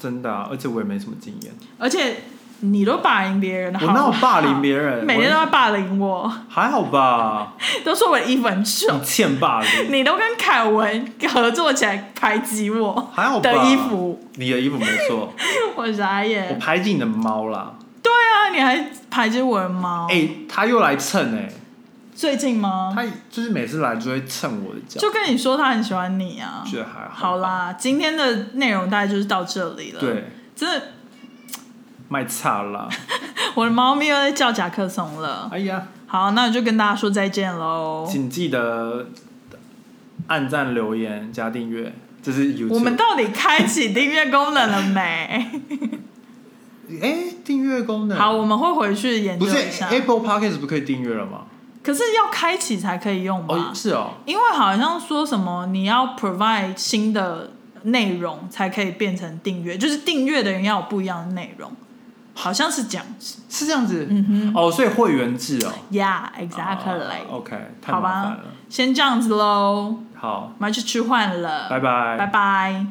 B: 真的、啊，而且我也没什么经验，
A: 而且你都霸凌别人，
B: 我哪有霸凌？别人？
A: 每天都
B: 我
A: 在霸凌我。
B: 还好吧？<laughs>
A: 都说我的衣服很丑
B: 你，欠霸凌，
A: 你都跟凯文合作起来排挤我
B: 还好吧？
A: 的衣，服，
B: 你的衣服没错，<laughs>
A: 我傻眼我。
B: 排挤你的猫啦。
A: 对啊，你还排挤我的猫？
B: 哎、他又来蹭哎、
A: 最近吗？
B: 他就是每次来就会蹭我的脚，
A: 就跟你说他很喜欢你啊。
B: 觉得还好。
A: 好，啦，今天的内容大概就是到这里了。，
B: 对，
A: 真的，
B: 卖差了。<laughs>
A: 我的猫咪又在叫甲克松了。
B: 哎呀，
A: 好，那我就跟大家说再见喽。
B: 请记得按赞、留言、加订阅，这是 YouTube。
A: 我们到底开启订阅功能了没？<laughs>
B: 哎，订阅功能
A: 好，我们会回去研究
B: 不是
A: 一下。
B: Apple Podcast 不可以订阅了吗？
A: 可是要开启才可以用吧？
B: 哦，是哦，
A: 因为好像说什么你要 provide 新的内容才可以变成订阅，就是订阅的人要有不一样的内容，好像是这样子。
B: 是这样子。
A: 嗯哼
B: 哦，所以会员制哦。
A: Yeah, exactly、
B: 哦 OK，太
A: 好吧
B: 麻烦了。
A: 先这样子喽，
B: 好，
A: 我们要去吃饭了，
B: 拜拜。
A: 拜拜